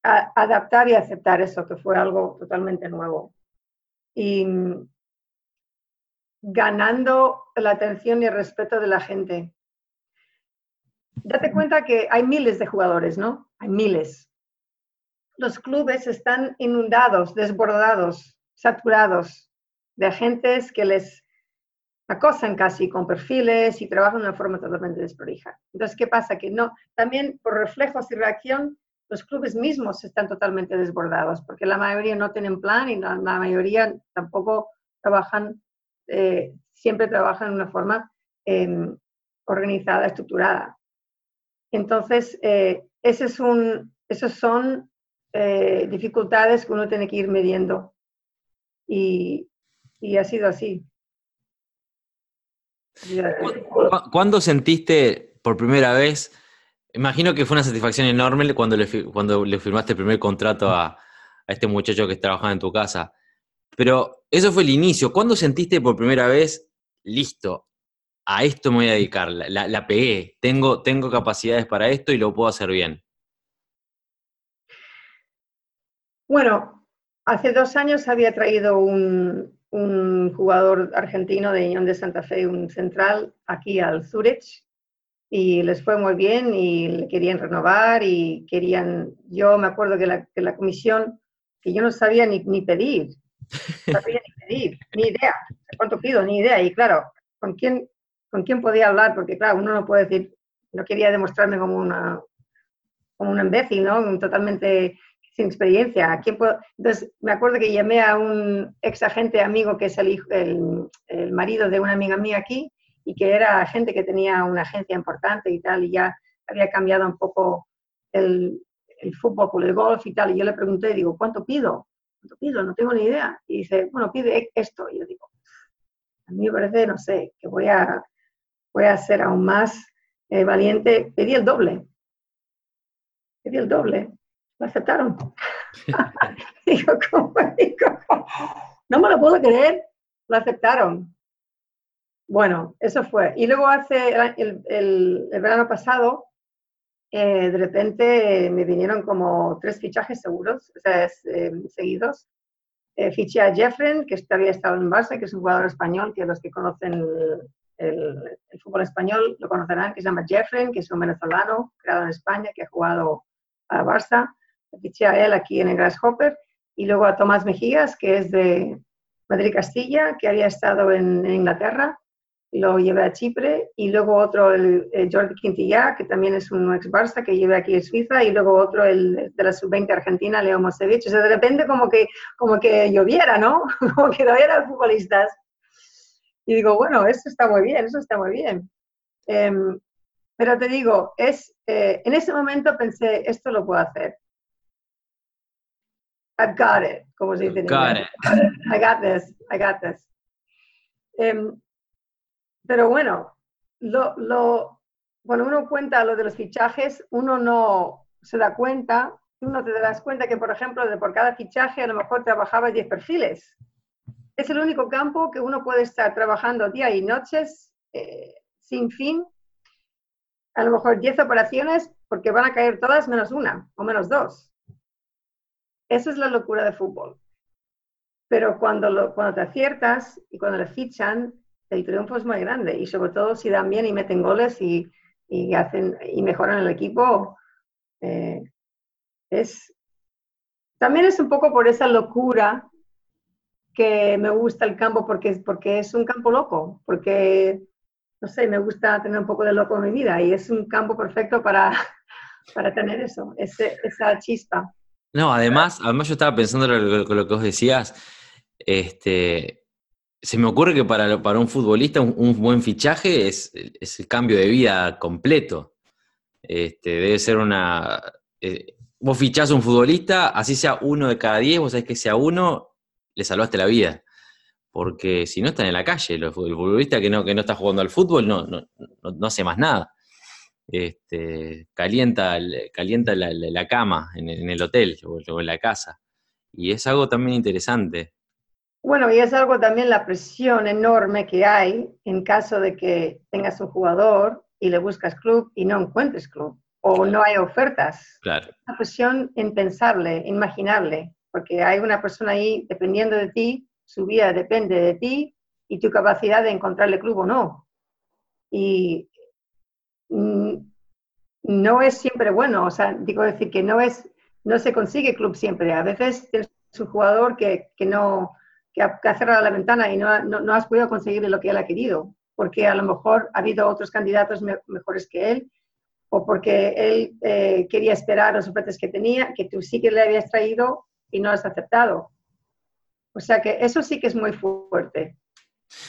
adaptar y aceptar eso, que fue algo totalmente nuevo. Y ganando la atención y el respeto de la gente date cuenta que hay miles de jugadores, ¿no? Hay miles. Los clubes están inundados, desbordados, saturados de agentes que les acosan casi con perfiles y trabajan de una forma totalmente desprolija. Entonces, ¿qué pasa? Que no, también por reflejos y reacción, los clubes mismos están totalmente desbordados, porque la mayoría no tienen plan y la, mayoría tampoco trabajan, eh, siempre trabajan de una forma em, organizada, estructurada. Entonces, eh, ese es un, esas son eh, dificultades que uno tiene que ir midiendo. Y y ha sido así. ¿Cuándo sentiste por primera vez? Imagino que fue una satisfacción enorme cuando le, cuando le firmaste el primer contrato a, a este muchacho que trabajaba en tu casa. Pero eso fue el inicio. ¿Cuándo sentiste por primera vez, listo, a esto me voy a dedicar, la, pegué, tengo, tengo capacidades para esto y lo puedo hacer bien? Bueno, hace dos años había traído un, jugador argentino de Unión de Santa Fe, un central, aquí al Zurich, y les fue muy bien y le querían renovar y querían, yo me acuerdo que la, que la comisión, que yo no sabía ni, ni pedir, no sabía ni pedir, ni idea, cuánto pido, ni idea, y claro, ¿con quién, con quién podía hablar, porque claro, uno no puede decir, no quería demostrarme como una, como un imbécil, ¿no? Totalmente sin experiencia. quién puedo? Entonces, me acuerdo que llamé a un ex agente amigo que es el, hijo, el, el, marido de una amiga mía aquí y que era gente que tenía una agencia importante y tal, y ya había cambiado un poco el, el fútbol por el golf y tal. Y yo le pregunté, digo, ¿cuánto pido? ¿Cuánto pido? No tengo ni idea. Y dice, bueno, pide esto. Y yo digo, a mí me parece, no sé, que voy a voy a ser aún más eh, valiente, pedí el doble. Pedí el doble. Lo aceptaron. Digo, ¿cómo? Digo, no me lo puedo creer. Lo aceptaron. Bueno, eso fue. Y luego hace el, el, verano pasado, eh, de repente me vinieron como tres fichajes seguros, o eh, seguidos. fiché a Jeffren, que había estado en Barça, que es un jugador español, que los que conocen el, fútbol español lo conocerán, que se llama Jeffrey, que es un venezolano creado en España, que ha jugado a Barça. Fiché a él aquí en el Grasshopper. Y luego a Tomás Mejías, que es de Madrid-Castilla, que había estado en, Inglaterra. Lo llevé a Chipre. Y luego otro, el, Jordi Quintilla, que también es un ex Barça, que llevé aquí en Suiza. Y luego otro, el de la sub-20 argentina, Leo Mosevich. O sea, de repente como que, como que lloviera, ¿no? como que no eran futbolistas y digo, bueno, eso está muy bien, eso está muy bien. Em, pero te digo, es, eh, en ese momento pensé, esto lo puedo hacer. I've got it, como se dice en inglés. I got this, I got this. Em, pero bueno, lo, lo, cuando uno cuenta lo de los fichajes, uno no se da cuenta, uno te das cuenta que, por ejemplo, de por cada fichaje a lo mejor trabajaba 10 perfiles es el único campo que uno puede estar trabajando día y noches eh, sin fin. A lo mejor 10 operaciones porque van a caer todas menos una o menos dos. Eso es la locura de fútbol. Pero cuando, lo, cuando te aciertas y cuando le fichan, el triunfo es muy grande. Y sobre todo si dan bien y meten goles y, hacen, y mejoran el equipo, eh, es, también es un poco por esa locura que me gusta el campo porque, porque es un campo loco, porque, no sé, me gusta tener un poco de loco en mi vida y es un campo perfecto para, para tener eso, esa chispa. No, además, además yo estaba pensando en lo, lo, que vos decías, este, se me ocurre que para, para un futbolista un, buen fichaje es, es, el cambio de vida completo. Este, debe ser una... Eh, vos fichás a un futbolista, así sea uno de cada diez, vos sabés que sea uno, le salvaste la vida. Porque si no están en la calle, el futbolista que no, que no está jugando al fútbol no, no, no, hace más nada. Este, calienta calienta la, cama en, el hotel o en la casa. Y es algo también interesante. Bueno, y es algo también la presión enorme que hay en caso de que tengas un jugador y le buscas club y no encuentres club o no hay ofertas. Claro. La presión impensable, imaginable porque hay una persona ahí dependiendo de ti, su vida depende de ti y tu capacidad de encontrarle club o no. Y mm, no es siempre bueno, o sea, digo decir que no es, no se consigue club siempre. A veces tienes un jugador que, que no, que ha, cerrado la ventana y no, no, has podido conseguir lo que él ha querido, porque a lo mejor ha habido otros candidatos mejores que él, o porque él eh, quería esperar los ofertas que tenía, que tú sí que le habías traído y no has aceptado. O sea que eso sí que es muy fuerte.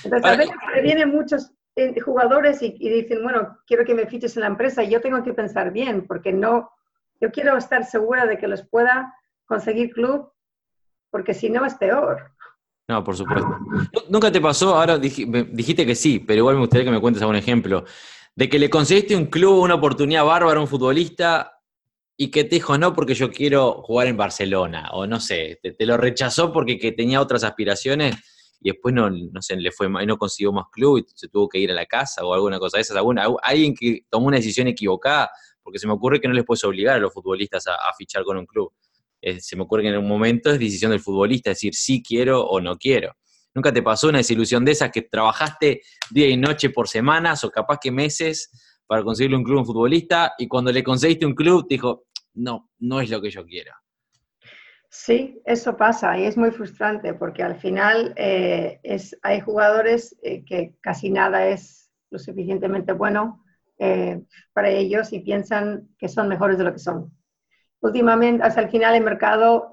Entonces, a veces vienen muchos eh, jugadores y, dicen, bueno, quiero que me fiches en la empresa y yo tengo que pensar bien, porque no, yo quiero estar segura de que los pueda conseguir club, porque si no es peor. No, por supuesto. ¿Nunca te pasó, ahora dijiste que sí, pero igual me gustaría que me cuentes algún ejemplo, de que le conseguiste un club, una oportunidad bárbara a un futbolista y que te dijo no porque yo quiero jugar en Barcelona, o no sé, te, lo rechazó porque tenía otras aspiraciones y después no, no sé, le fue no consiguió más club y se tuvo que ir a la casa o alguna cosa de esas, alguien que tomó una decisión equivocada, porque se me ocurre que no les puedes obligar a los futbolistas a, fichar con un club. Eh, se me ocurre que en un momento es decisión del futbolista, decir sí quiero o no quiero. ¿Nunca te pasó una desilusión de esas que trabajaste día y noche por semanas o capaz que meses para conseguirle un club un futbolista y cuando le conseguiste un club te dijo, no, no es lo que yo quiero. Sí, eso pasa y es muy frustrante porque al final eh, es, hay jugadores eh, que casi nada es lo suficientemente bueno para ellos y piensan que son mejores de lo que son. Últimamente, hasta el final, el mercado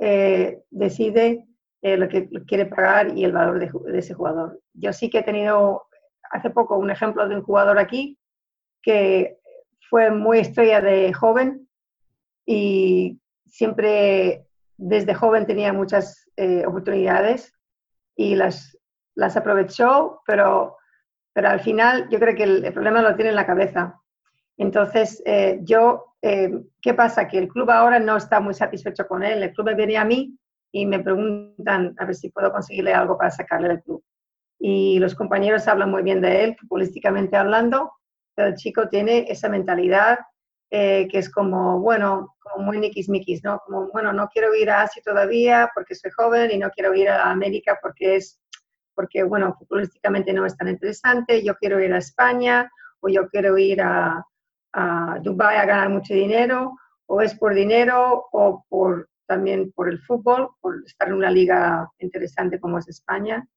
decide lo que quiere pagar y el valor de, de, ese jugador. Yo sí que he tenido hace poco un ejemplo de un jugador aquí que fue muy estrella de joven, y siempre desde joven tenía muchas eh, oportunidades y las, las aprovechó, pero, pero al final yo creo que el, problema lo tiene en la cabeza. Entonces, eh, yo, eh, ¿qué pasa? Que el club ahora no está muy satisfecho con él. El club viene a mí y me preguntan a ver si puedo conseguirle algo para sacarle del club. Y los compañeros hablan muy bien de él, futbolísticamente hablando, pero el chico tiene esa mentalidad que es como, bueno, muy niquismiquis, ¿no? Como, bueno, no quiero ir a Asia todavía porque soy joven y no quiero ir a América porque es, porque, bueno, futbolísticamente no es tan interesante, yo quiero ir a España o yo quiero ir a, a Dubái a ganar mucho dinero, o es por dinero o por también por el fútbol, por estar en una liga interesante como es España.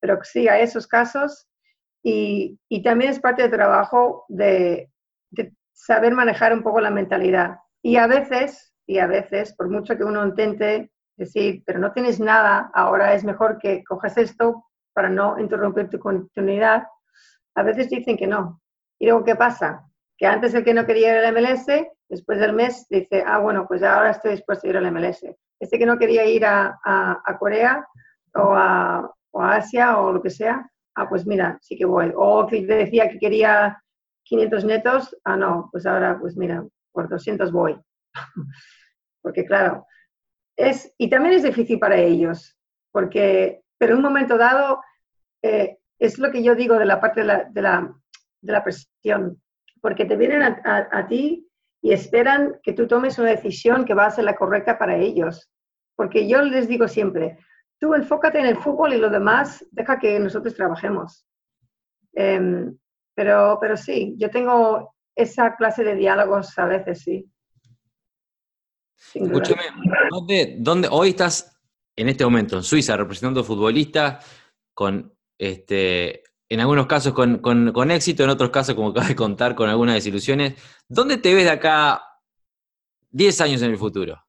Pero sí, hay esos casos y, y también es parte del trabajo de, saber manejar un poco la mentalidad. Y a veces, y a veces, por mucho que uno intente decir, pero no tienes nada, ahora es mejor que cojas esto para no interrumpir tu continuidad, a veces dicen que no. Y luego, ¿qué pasa? Que antes el que no quería ir al MLS, después del mes dice, ah, bueno, pues ahora estoy dispuesto a ir al MLS. Este que no quería ir a, a, Corea o a, o a Asia o lo que sea, ah, pues mira, sí que voy. O que decía que quería 500 netos, ah, no, pues ahora, pues mira, por 200 voy. porque claro, es, y también es difícil para ellos, porque, pero en un momento dado, eh, es lo que yo digo de la parte de la, de la presión, porque te vienen a, a, ti y esperan que tú tomes una decisión que va a ser la correcta para ellos. Porque yo les digo siempre, tú enfócate en el fútbol y lo demás, deja que nosotros trabajemos. Em, pero, pero sí, yo tengo esa clase de diálogos a veces, sí. Escúchame, ¿dónde, hoy estás en este momento en Suiza representando futbolistas con, este, en algunos casos con, éxito, en otros casos, como acabas de contar, con algunas desilusiones? ¿Dónde te ves de acá 10 años en el futuro?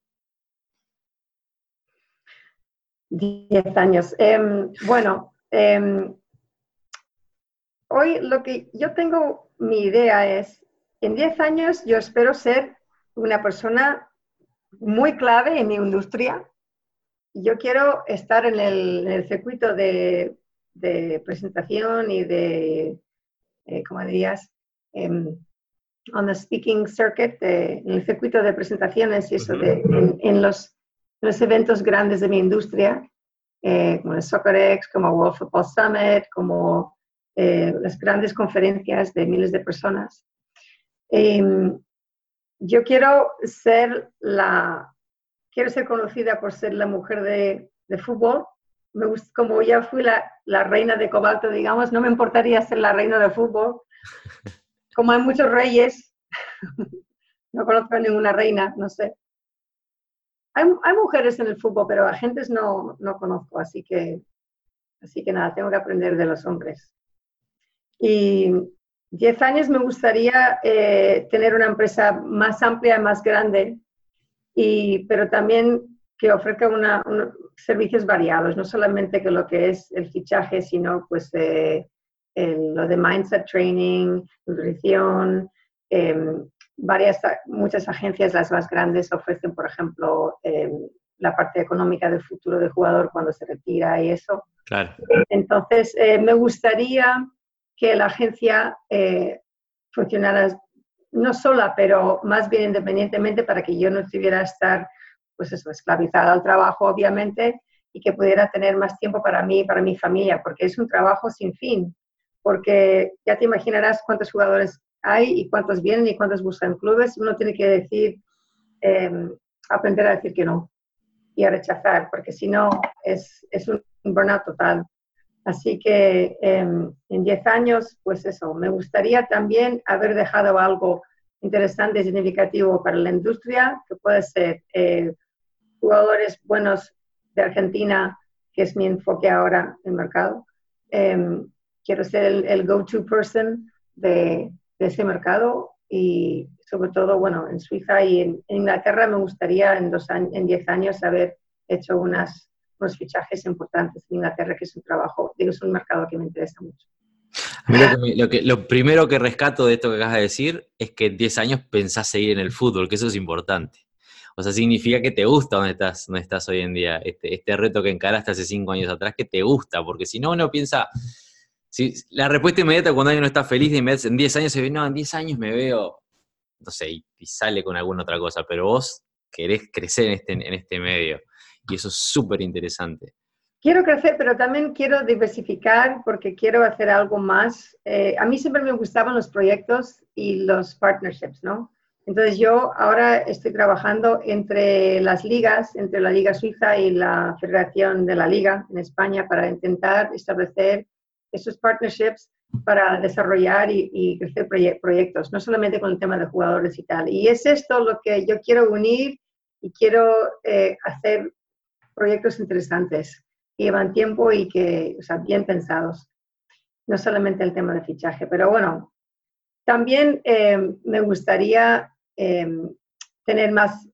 10 años. Em, bueno, em, hoy lo que yo tengo, mi idea es en 10 años yo espero ser una persona muy clave en mi industria. Yo quiero estar en el, circuito de, presentación y de, eh, ¿cómo dirías? Um, on the speaking circuit, en el circuito de presentaciones y eso, en, los, los, eventos grandes de mi industria, eh, como el SoccerX, como World Football Summit, como eh, las grandes conferencias de miles de personas. Em, yo quiero ser la, quiero ser conocida por ser la mujer de, de fútbol. Me gusta, como ya fui la, la, reina de cobalto, digamos, no me importaría ser la reina de fútbol. Como hay muchos reyes, no conozco a ninguna reina, no sé. Hay, hay, mujeres en el fútbol, pero agentes no, no conozco, así que, así que nada, tengo que aprender de los hombres. Y 10 años me gustaría eh, tener una empresa más amplia, más grande, y, pero también que ofrezca una, servicios variados, no solamente que lo que es el fichaje, sino pues eh, lo de mindset training, nutrición, em, varias, muchas agencias, las más grandes, ofrecen, por ejemplo, em, la parte económica del futuro del jugador cuando se retira y eso. Claro. Entonces, eh, me gustaría que la agencia eh, funcionara no sola, pero más bien independientemente para que yo no tuviera que estar, pues eso, esclavizada al trabajo, obviamente, y que pudiera tener más tiempo para mí para mi familia, porque es un trabajo sin fin, porque ya te imaginarás cuántos jugadores hay y cuántos vienen y cuántos buscan clubes. Uno tiene que decir, em, aprender a decir que no y a rechazar, porque si no es, es un burnout total. Así que em, en 10 años, pues eso, me gustaría también haber dejado algo interesante y significativo para la industria, que puede ser eh, jugadores buenos de Argentina, que es mi enfoque ahora en el mercado. Em, quiero ser el, go-to person de, de, ese mercado y sobre todo, bueno, en Suiza y en, Inglaterra me gustaría en, dos años, en 10 años haber hecho unas, unos fichajes importantes en Inglaterra, que es un trabajo, digo, es un mercado que me interesa mucho. lo, que, lo, primero que rescato de esto que acabas de decir es que en 10 años pensás seguir en el fútbol, que eso es importante. O sea, significa que te gusta donde estás, donde estás hoy en día, este, este reto que encaraste hace 5 años atrás, que te gusta, porque si no uno piensa, si, la respuesta inmediata cuando alguien no está feliz, en 10 años se ve, no, en 10 años me veo, no sé, y, sale con alguna otra cosa, pero vos querés crecer en este, en este medio, y eso es súper interesante. Quiero crecer, pero también quiero diversificar porque quiero hacer algo más. Eh, a mí siempre me gustaban los proyectos y los partnerships, ¿no? Entonces yo ahora estoy trabajando entre las ligas, entre la Liga Suiza y la Federación de la Liga en España para intentar establecer esos partnerships para desarrollar y, crecer proyectos, no solamente con el tema de jugadores y tal. Y es esto lo que yo quiero unir y quiero eh, hacer proyectos interesantes que llevan tiempo y que, o sea, bien pensados. No solamente el tema de fichaje, pero bueno, también eh, me gustaría Em, tener más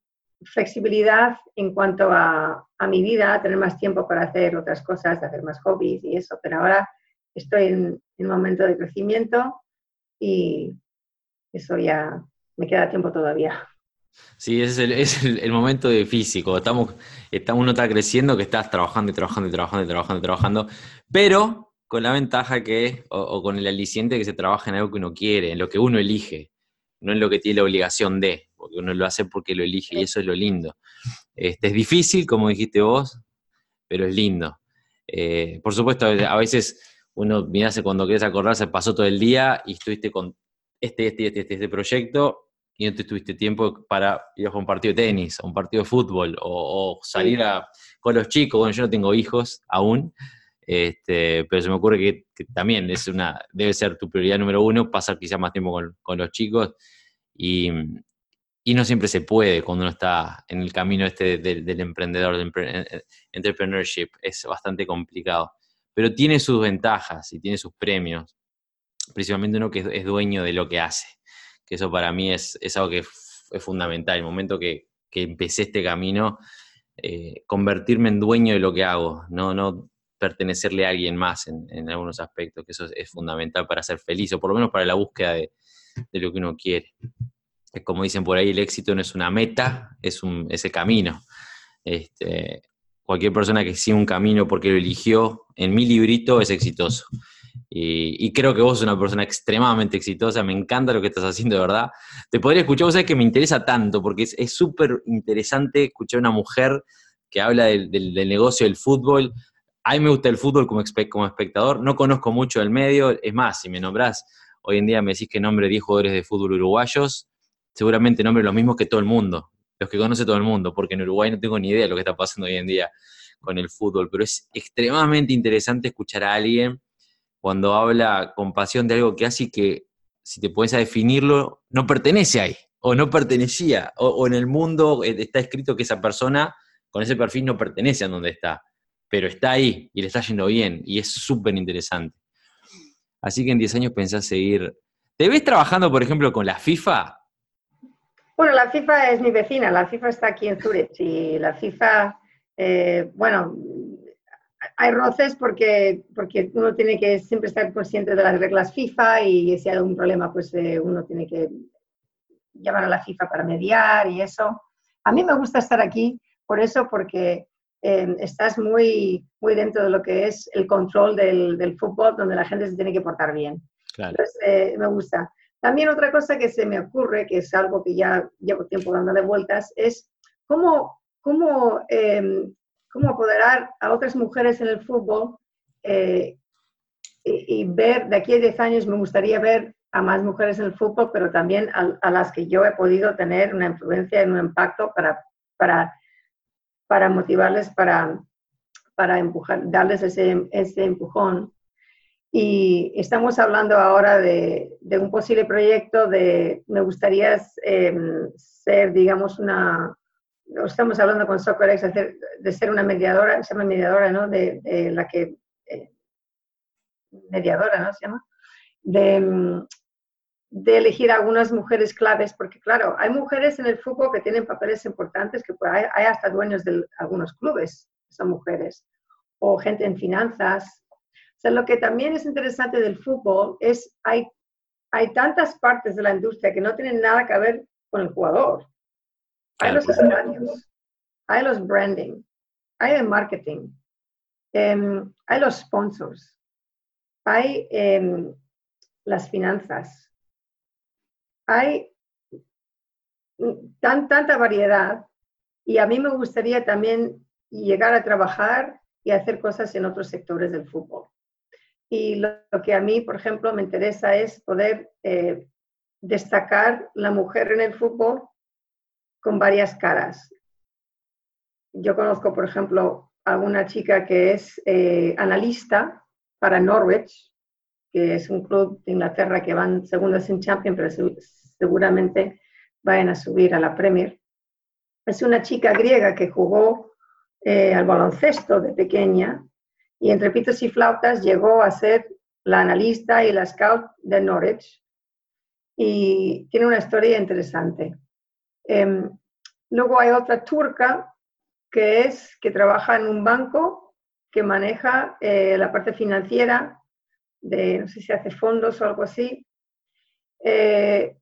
flexibilidad en cuanto a, a, mi vida, tener más tiempo para hacer otras cosas, hacer más hobbies y eso, pero ahora estoy en, un momento de crecimiento y eso ya me queda tiempo todavía. Sí, es el, es el, momento de físico. Estamos, estamos, uno está creciendo, que estás trabajando y trabajando y trabajando y trabajando y trabajando, pero con la ventaja que, o, o, con el aliciente que se trabaja en algo que uno quiere, en lo que uno elige no es lo que tiene la obligación de, porque uno lo hace porque lo elige y eso es lo lindo. Este, es difícil, como dijiste vos, pero es lindo. Eh, por supuesto, a veces uno, mirase cuando quieres acordarse, pasó todo el día y estuviste con este, este, este, este, este proyecto y no te tuviste tiempo para ir a un partido de tenis, a un partido de fútbol o, salir a, con los chicos. Bueno, yo no tengo hijos aún, este, pero se me ocurre que, también es una, debe ser tu prioridad número uno, pasar quizás más tiempo con, los chicos y, no siempre se puede cuando uno está en el camino este del, emprendedor, del eh, entrepreneurship, es bastante complicado, pero tiene sus ventajas y tiene sus premios, principalmente uno que es, dueño de lo que hace, que eso para mí es, algo que es fundamental, el momento que, empecé este camino, eh, convertirme en dueño de lo que hago, no, no pertenecerle a alguien más en, algunos aspectos, que eso es, fundamental para ser feliz, o por lo menos para la búsqueda de, lo que uno quiere. Como dicen por ahí, el éxito no es una meta, es un, ese camino. Este, cualquier persona que siga un camino porque lo eligió en mi librito es exitoso. Y, creo que vos sos una persona extremadamente exitosa, me encanta lo que estás haciendo, de verdad. Te podría escuchar, vos sabés que me interesa tanto, porque es súper interesante escuchar a una mujer que habla del, del, negocio del fútbol, a mí me gusta el fútbol como, espectador, no conozco mucho del medio, es más, si me nombrás, hoy en día me decís que nombre 10 jugadores de fútbol uruguayos, seguramente nombre los mismos que todo el mundo, los que conoce todo el mundo, porque en Uruguay no tengo ni idea de lo que está pasando hoy en día con el fútbol, pero es extremadamente interesante escuchar a alguien cuando habla con pasión de algo que hace que, si te puedes definirlo, no pertenece ahí, o no pertenecía, o, o en el mundo eh, está escrito que esa persona con ese perfil no pertenece a donde está pero está ahí y le está yendo bien y es súper interesante. Así que en 10 años pensás seguir. ¿Te ves trabajando, por ejemplo, con la FIFA? Bueno, la FIFA es mi vecina, la FIFA está aquí en Zurich y la FIFA, eh, bueno, hay roces porque, porque uno tiene que siempre estar consciente de las reglas FIFA y si hay algún problema, pues eh, uno tiene que llamar a la FIFA para mediar y eso. A mí me gusta estar aquí Por eso, porque eh, estás muy, muy dentro de lo que es el control del, del fútbol, donde la gente se tiene que portar bien. Entonces, eh, me gusta. También otra cosa que se me ocurre, que es algo que ya llevo tiempo dándole vueltas, es cómo, cómo, em, cómo apoderar a otras mujeres en el fútbol eh, y, ver, de aquí a 10 años me gustaría ver a más mujeres en el fútbol, pero también a, las que yo he podido tener una influencia, un impacto para, para, para motivarles, para, para empujar, darles ese, ese empujón. Y estamos hablando ahora de, de, un posible proyecto de, me gustaría em, ser, digamos, una, estamos hablando con SoccerX de ser una mediadora, se llama mediadora, ¿no? De, la que, eh, mediadora, ¿no? Se llama, de, em, de elegir algunas mujeres claves, porque claro, hay mujeres en el fútbol que tienen papeles importantes, que pues, hay, hay hasta dueños de algunos clubes, son mujeres, o gente en finanzas, sea, lo que también es interesante del fútbol es hay, hay tantas partes de la industria que no tienen nada que ver con el jugador. Hay los estadios, hay los branding, hay el marketing, em, hay los sponsors, hay em, las finanzas, hay tan, tanta variedad y a mí me gustaría también llegar a trabajar y hacer cosas en otros sectores del fútbol. Y lo, que a mí, por ejemplo, me interesa es poder eh, destacar la mujer en el fútbol con varias caras. Yo conozco, por ejemplo, a una chica que es eh, analista para Norwich, que es un club de Inglaterra que van segundos en Champions, pero seguramente vayan a subir a la Premier. Es una chica griega que jugó eh, al baloncesto de pequeña y entre pitos y flautas llegó a ser la analista y la scout de Norwich y tiene una historia interesante. Em, luego hay otra turca que es que trabaja en un banco que maneja eh, la parte financiera de, no sé si hace fondos o algo así. Eh,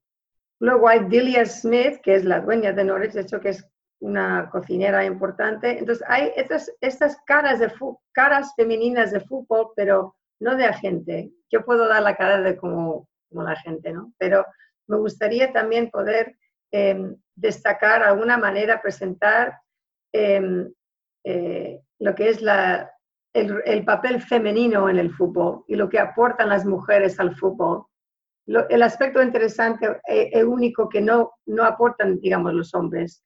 luego hay Delia Smith, que es la dueña de Norwich, de hecho que es una cocinera importante. Entonces, hay estas, estas caras, de caras femeninas de fútbol, pero no de agente. Yo puedo dar la cara de como, como la gente, ¿no? Pero me gustaría también poder em, destacar alguna manera, presentar em, eh, lo que es la, el, el, papel femenino en el fútbol y lo que aportan las mujeres al fútbol. el aspecto interesante e, e único que no, no aportan, digamos, los hombres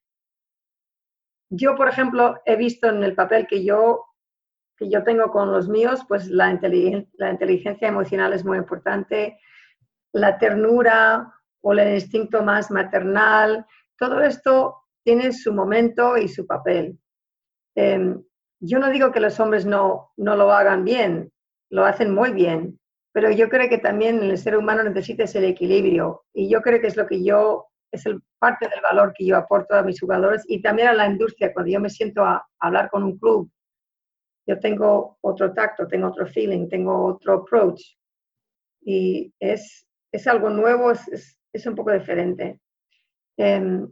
yo, por ejemplo, he visto en el papel que yo, que yo tengo con los míos, pues la inteligencia emocional es muy importante, la ternura o el instinto más maternal, todo esto tiene su momento y su papel. Em, yo no digo que los hombres no, no lo hagan bien, lo hacen muy bien, pero yo creo que también el ser humano necesita ese equilibrio y yo creo que es lo que yo es el, parte del valor que yo aporto a mis jugadores y también a la industria. Cuando yo me siento a, hablar con un club, yo tengo otro tacto, tengo otro feeling, tengo otro approach. Y es, es algo nuevo, es, es, un poco diferente. Em,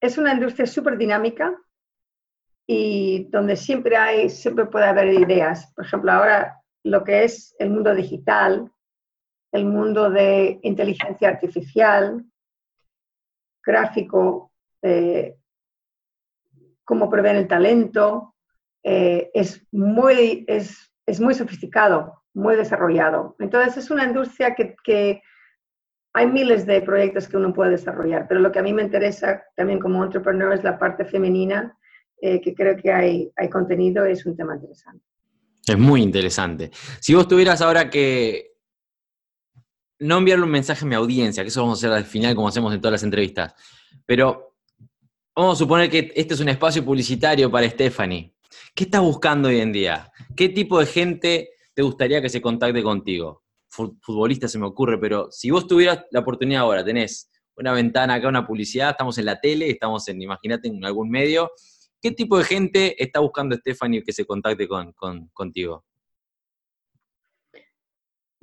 es una industria súper dinámica y donde siempre hay, siempre puede haber ideas. Por ejemplo, ahora lo que es el mundo digital, el mundo de inteligencia artificial, gráfico, eh, cómo prever el talento, eh, es, muy, es, es, muy sofisticado, muy desarrollado. Entonces es una industria que, que, hay miles de proyectos que uno puede desarrollar, pero lo que a mí me interesa también como entrepreneur es la parte femenina, eh, que creo que hay, hay contenido, es un tema interesante. Es muy interesante. Si vos tuvieras ahora que no enviarle un mensaje a mi audiencia, que eso vamos a hacer al final como hacemos en todas las entrevistas, pero vamos a suponer que este es un espacio publicitario para Stephanie. ¿Qué estás buscando hoy en día? ¿Qué tipo de gente te gustaría que se contacte contigo? Futbolista se me ocurre, pero si vos tuvieras la oportunidad ahora, tenés una ventana acá, una publicidad, estamos en la tele, estamos en, imagínate, en algún medio, ¿qué tipo de gente está buscando Stephanie que se contacte con, contigo?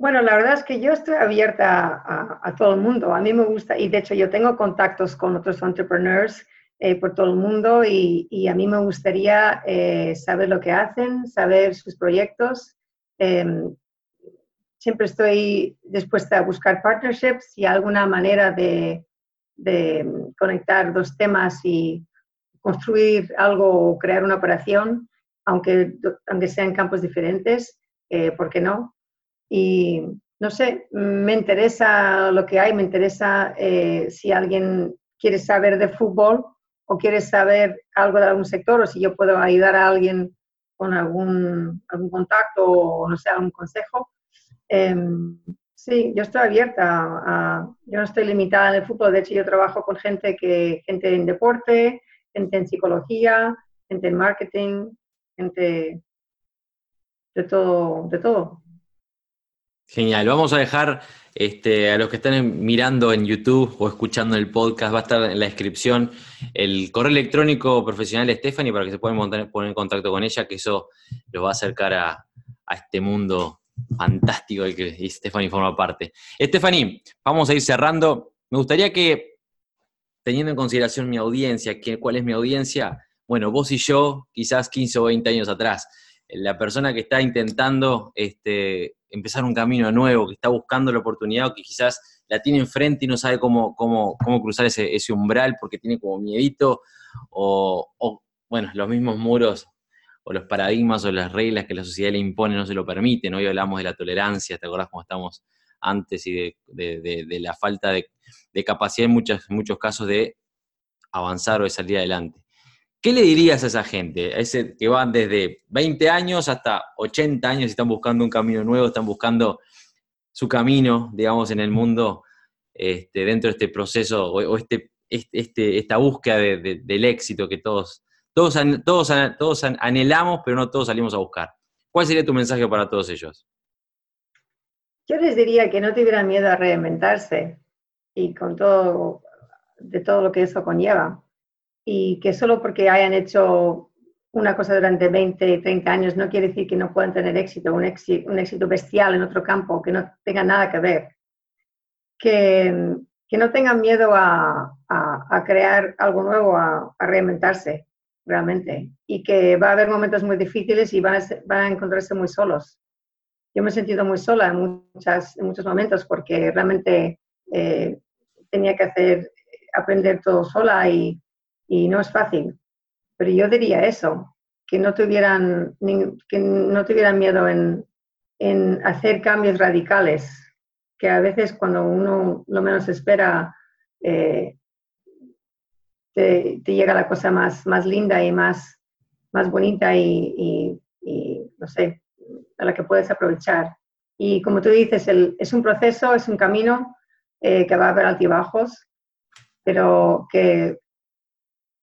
Bueno, la verdad es que yo estoy abierta a, todo el mundo. A mí me gusta, y de hecho yo tengo contactos con otros entrepreneurs eh, por todo el mundo y, a mí me gustaría eh, saber lo que hacen, saber sus proyectos. Em, siempre estoy dispuesta a buscar partnerships y alguna manera de, conectar dos temas y construir algo o crear una operación, aunque, aunque sean campos diferentes, eh, ¿por qué no? Y no sé, me interesa lo que hay, me interesa si alguien quiere saber de fútbol, o quieres saber algo de algún sector o si yo puedo ayudar a alguien con algún, algún contacto o no sé, algún consejo. Em, sí, yo estoy abierta. Yo no estoy limitada en el fútbol. De hecho, yo trabajo con gente, que, gente en deporte, gente en psicología, gente en marketing, gente de todo. De todo. Genial. Vamos a dejar este, a los que están mirando en YouTube o escuchando el podcast, va a estar en la descripción el correo electrónico profesional de Stephanie para que se puedan poner en contacto con ella, que eso los va a acercar a, este mundo fantástico del que Stephanie forma parte. Stephanie, vamos a ir cerrando. Me gustaría que, teniendo en consideración mi audiencia, ¿cuál es mi audiencia? Bueno, vos y yo, quizás 15 o 20 años atrás, la persona que está intentando este, empezar un camino nuevo, que está buscando la oportunidad o que quizás la tiene enfrente y no sabe cómo, cómo, cómo cruzar ese, ese, umbral porque tiene como miedito o, o, bueno, los mismos muros o los paradigmas o las reglas que la sociedad le impone no se lo permiten. Hoy hablamos de la tolerancia, ¿te acordás cómo estamos antes y de, de, de, la falta de, capacidad en, muchos en muchos casos de avanzar o de salir adelante? ¿Qué le dirías a esa gente? A ese que van desde 20 años hasta 80 años y están buscando un camino nuevo, están buscando su camino, digamos, en el mundo, este, dentro de este proceso o, este, este, esta búsqueda del éxito que todos, todos, todos, todos anhelamos, pero no todos salimos a buscar. ¿Cuál sería tu mensaje para todos ellos? Yo les diría que no tuvieran miedo a reinventarse y con todo, de todo lo que eso conlleva y que solo porque hayan hecho una cosa durante 20, 30 años no quiere decir que no puedan tener éxito, un éxito, un éxito bestial en otro campo, que no tenga nada que ver. Que, que no tengan miedo a, a, crear algo nuevo, a, a, reinventarse realmente. Y que va a haber momentos muy difíciles y van a, van a encontrarse muy solos. Yo me he sentido muy sola en, muchas, en muchos momentos porque realmente eh, tenía que hacer, aprender todo sola y, y no es fácil. Pero yo diría eso, que no tuvieran, que no tuvieran miedo en, en hacer cambios radicales, que a veces cuando uno lo menos espera, eh, te, llega la cosa más, más linda y más, más bonita y, no sé, a la que puedes aprovechar. Y como tú dices, es un proceso, es un camino eh, que va a haber altibajos, pero que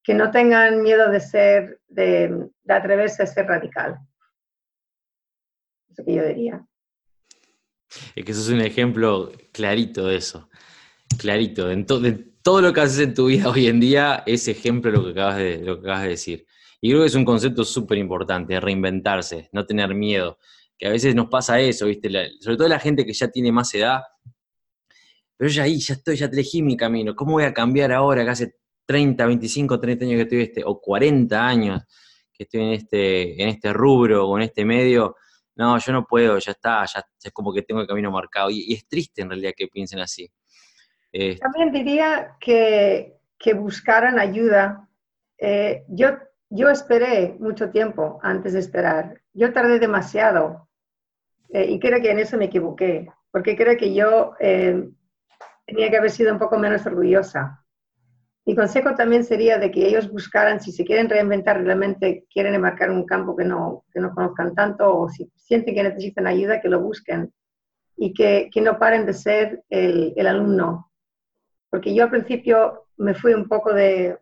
que no tengan miedo de ser, de, atreverse a ser radical. Eso que yo diría. Es que eso es un ejemplo clarito de eso. Clarito. En, todo lo que haces en tu vida hoy en día es ejemplo de lo que acabas de, lo que acabas de decir. Y creo que es un concepto súper importante, reinventarse, no tener miedo. Que a veces nos pasa eso, ¿viste? sobre todo la gente que ya tiene más edad. Pero ya ahí, ya estoy, ya elegí mi camino. ¿Cómo voy a cambiar ahora que hace 30, 25, 30 años que estoy este, o 40 años que estoy en este, en este rubro o en este medio, no, yo no puedo, ya está, ya, es como que tengo el camino marcado. Y, es triste en realidad que piensen así. Este También diría que, que buscaran ayuda. Eh, yo, yo esperé mucho tiempo antes de esperar. Yo tardé demasiado eh, y creo que en eso me equivoqué, porque creo que yo eh, tenía que haber sido un poco menos orgullosa mi consejo también sería de que ellos buscaran, si se quieren reinventar, realmente quieren enmarcar un campo que no, que no conozcan tanto o si sienten que necesitan ayuda, que lo busquen y que, que no paren de ser el, el, alumno. Porque yo al principio me fui un poco de,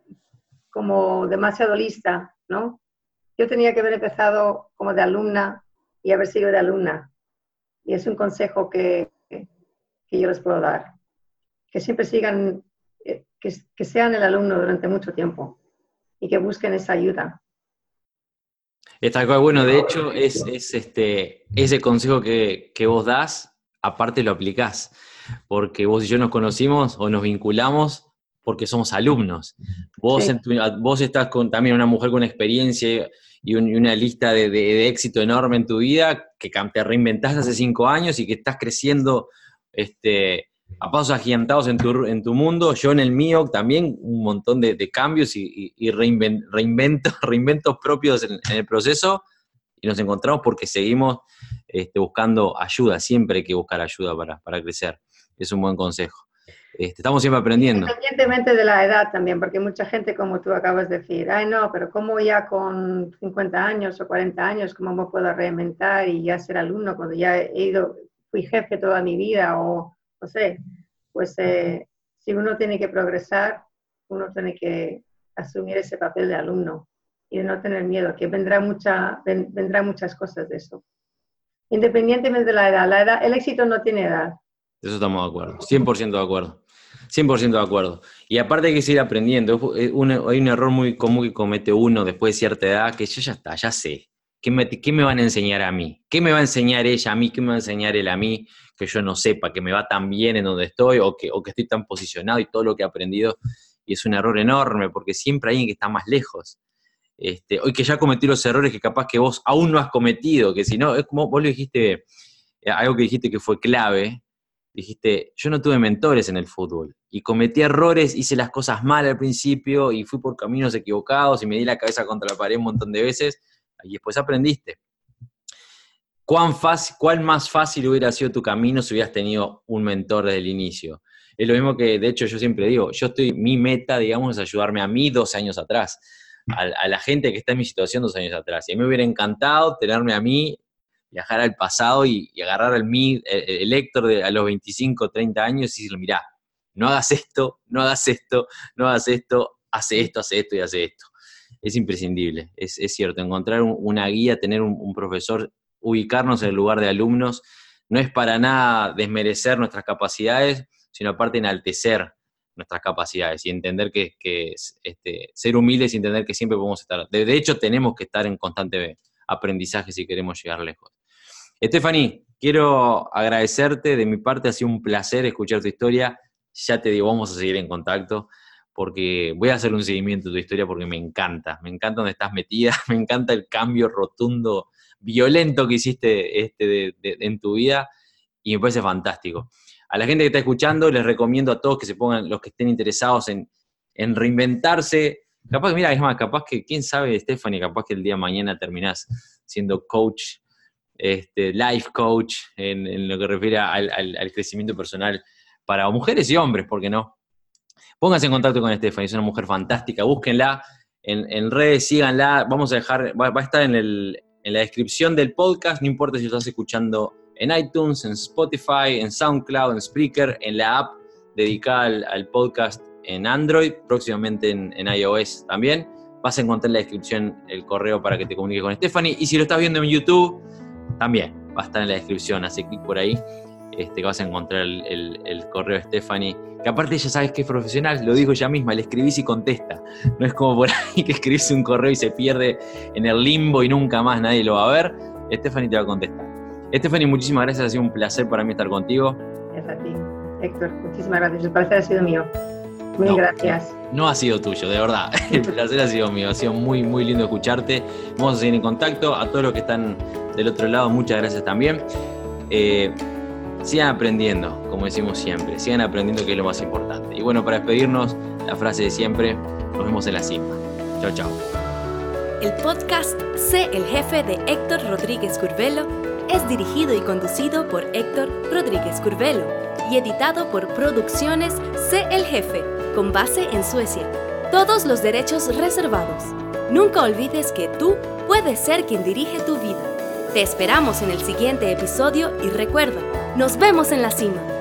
como demasiado lista, ¿no? Yo tenía que haber empezado como de alumna y haber sido de alumna. Y es un consejo que, que yo les puedo dar. Que siempre sigan que, sean el alumno durante mucho tiempo y que busquen esa ayuda. Está bueno, de hecho, es, este, ese consejo que, vos das, aparte lo aplicás, porque vos y yo nos conocimos o nos vinculamos porque somos alumnos. Vos, vos estás con también una mujer con experiencia y, una lista de, éxito enorme en tu vida, que te reinventaste hace cinco años y que estás creciendo este, a pasos agigantados en tu, en tu mundo, yo en el mío también un montón de, cambios y, reinventos, reinventos propios en, el proceso y nos encontramos porque seguimos este, buscando ayuda, siempre hay que buscar ayuda para, para crecer, es un buen consejo. Este, estamos siempre aprendiendo. Independientemente de la edad también, porque mucha gente, como tú acabas de decir, ay no, pero ¿cómo ya con 50 años o 40 años, cómo me puedo reinventar y ya ser alumno cuando ya he ido, fui jefe toda mi vida o no sé, pues eh, si uno tiene que progresar, uno tiene que asumir ese papel de alumno y de no tener miedo, que vendrá, mucha, vendrá muchas cosas de eso. Independientemente de la edad, la edad, el éxito no tiene edad. Eso estamos de acuerdo, 100% de acuerdo. 100% de acuerdo. Y aparte hay que seguir aprendiendo. hay un error muy común que comete uno después de cierta edad, que yo ya está, ya sé. ¿Qué me, ¿Qué me van a enseñar a mí? ¿Qué me va a enseñar ella a mí? ¿Qué me va a enseñar él a mí? Que yo no sepa, que me va tan bien en donde estoy o que, o que estoy tan posicionado y todo lo que he aprendido. Y es un error enorme porque siempre hay alguien que está más lejos. Este, hoy que ya cometí los errores que capaz que vos aún no has cometido, que si no, es como vos lo dijiste, eh, algo que dijiste que fue clave, dijiste, yo no tuve mentores en el fútbol y cometí errores, hice las cosas mal al principio y fui por caminos equivocados y me di la cabeza contra la pared un montón de veces y después aprendiste. ¿Cuán fácil, ¿Cuál más fácil hubiera sido tu camino si hubieras tenido un mentor desde el inicio? Es lo mismo que, de hecho, yo siempre digo, yo estoy, mi meta, digamos, es ayudarme a mí dos años atrás, a, la gente que está en mi situación dos años atrás. Y a mí me hubiera encantado tenerme a mí viajar al pasado y, agarrar el, mí, el, Héctor de, a los 25, 30 años y decirle, mirá, no hagas esto, no hagas esto, no hagas esto, hace esto, hace esto y hace esto. Es imprescindible, es, cierto, encontrar una guía, tener un, profesor, ubicarnos en el lugar de alumnos, no es para nada desmerecer nuestras capacidades, sino aparte enaltecer nuestras capacidades y entender que, este, ser humildes y entender que siempre podemos estar. De, hecho, tenemos que estar en constante aprendizaje si queremos llegar lejos. Stephanie, quiero agradecerte, de mi parte ha sido un placer escuchar tu historia, ya te digo, vamos a seguir en contacto, porque voy a hacer un seguimiento de tu historia porque me encanta, me encanta donde estás metida, me encanta el cambio rotundo, violento que hiciste este en tu vida y me parece fantástico. A la gente que está escuchando, les recomiendo a todos que se pongan, los que estén interesados en, en reinventarse, capaz que, mira, es más, capaz que, quién sabe, Stephanie, capaz que el día de mañana terminás siendo coach este, life coach en, lo que refiere al, crecimiento personal para mujeres y hombres, ¿por qué no? Pónganse en contacto con Stephanie, es una mujer fantástica, búsquenla en, redes, síganla, vamos a dejar, va, a estar en, la descripción del podcast, no importa si lo estás escuchando en iTunes, en Spotify, en SoundCloud, en Spreaker, en la app dedicada al, podcast en Android, próximamente en, iOS también. Vas a encontrar en la descripción el correo para que te comuniques con Stephanie. Y si lo estás viendo en YouTube, también va a estar en la descripción, así clic por ahí, este, vas a encontrar el, correo de Stephanie, que aparte ya sabes que es profesional, lo dijo ella misma, le escribís y contesta. No es como por ahí que escribís un correo y se pierde en el limbo y nunca más nadie lo va a ver. Stephanie te va a contestar. Stephanie, muchísimas gracias, ha sido un placer para mí estar contigo. Es a ti, Héctor, muchísimas gracias, el placer ha sido mío. Muy gracias. No ha sido tuyo, de verdad. El placer ha sido mío. Ha sido muy, muy lindo escucharte. Vamos a seguir en contacto. A todos los que están del otro lado, muchas gracias también. Eh, sigan aprendiendo, como decimos siempre. Sigan aprendiendo que es lo más importante. Y bueno, para despedirnos, la frase de siempre, nos vemos en la cima. Chao, chao. El podcast Sé el jefe de Héctor Rodríguez Curvelo es dirigido y conducido por Héctor Rodríguez Curvelo y editado por Producciones Sé el jefe con base en Suecia. Todos los derechos reservados. Nunca olvides que tú puedes ser quien dirige tu vida. Te esperamos en el siguiente episodio y recuerda, nos vemos en la cima.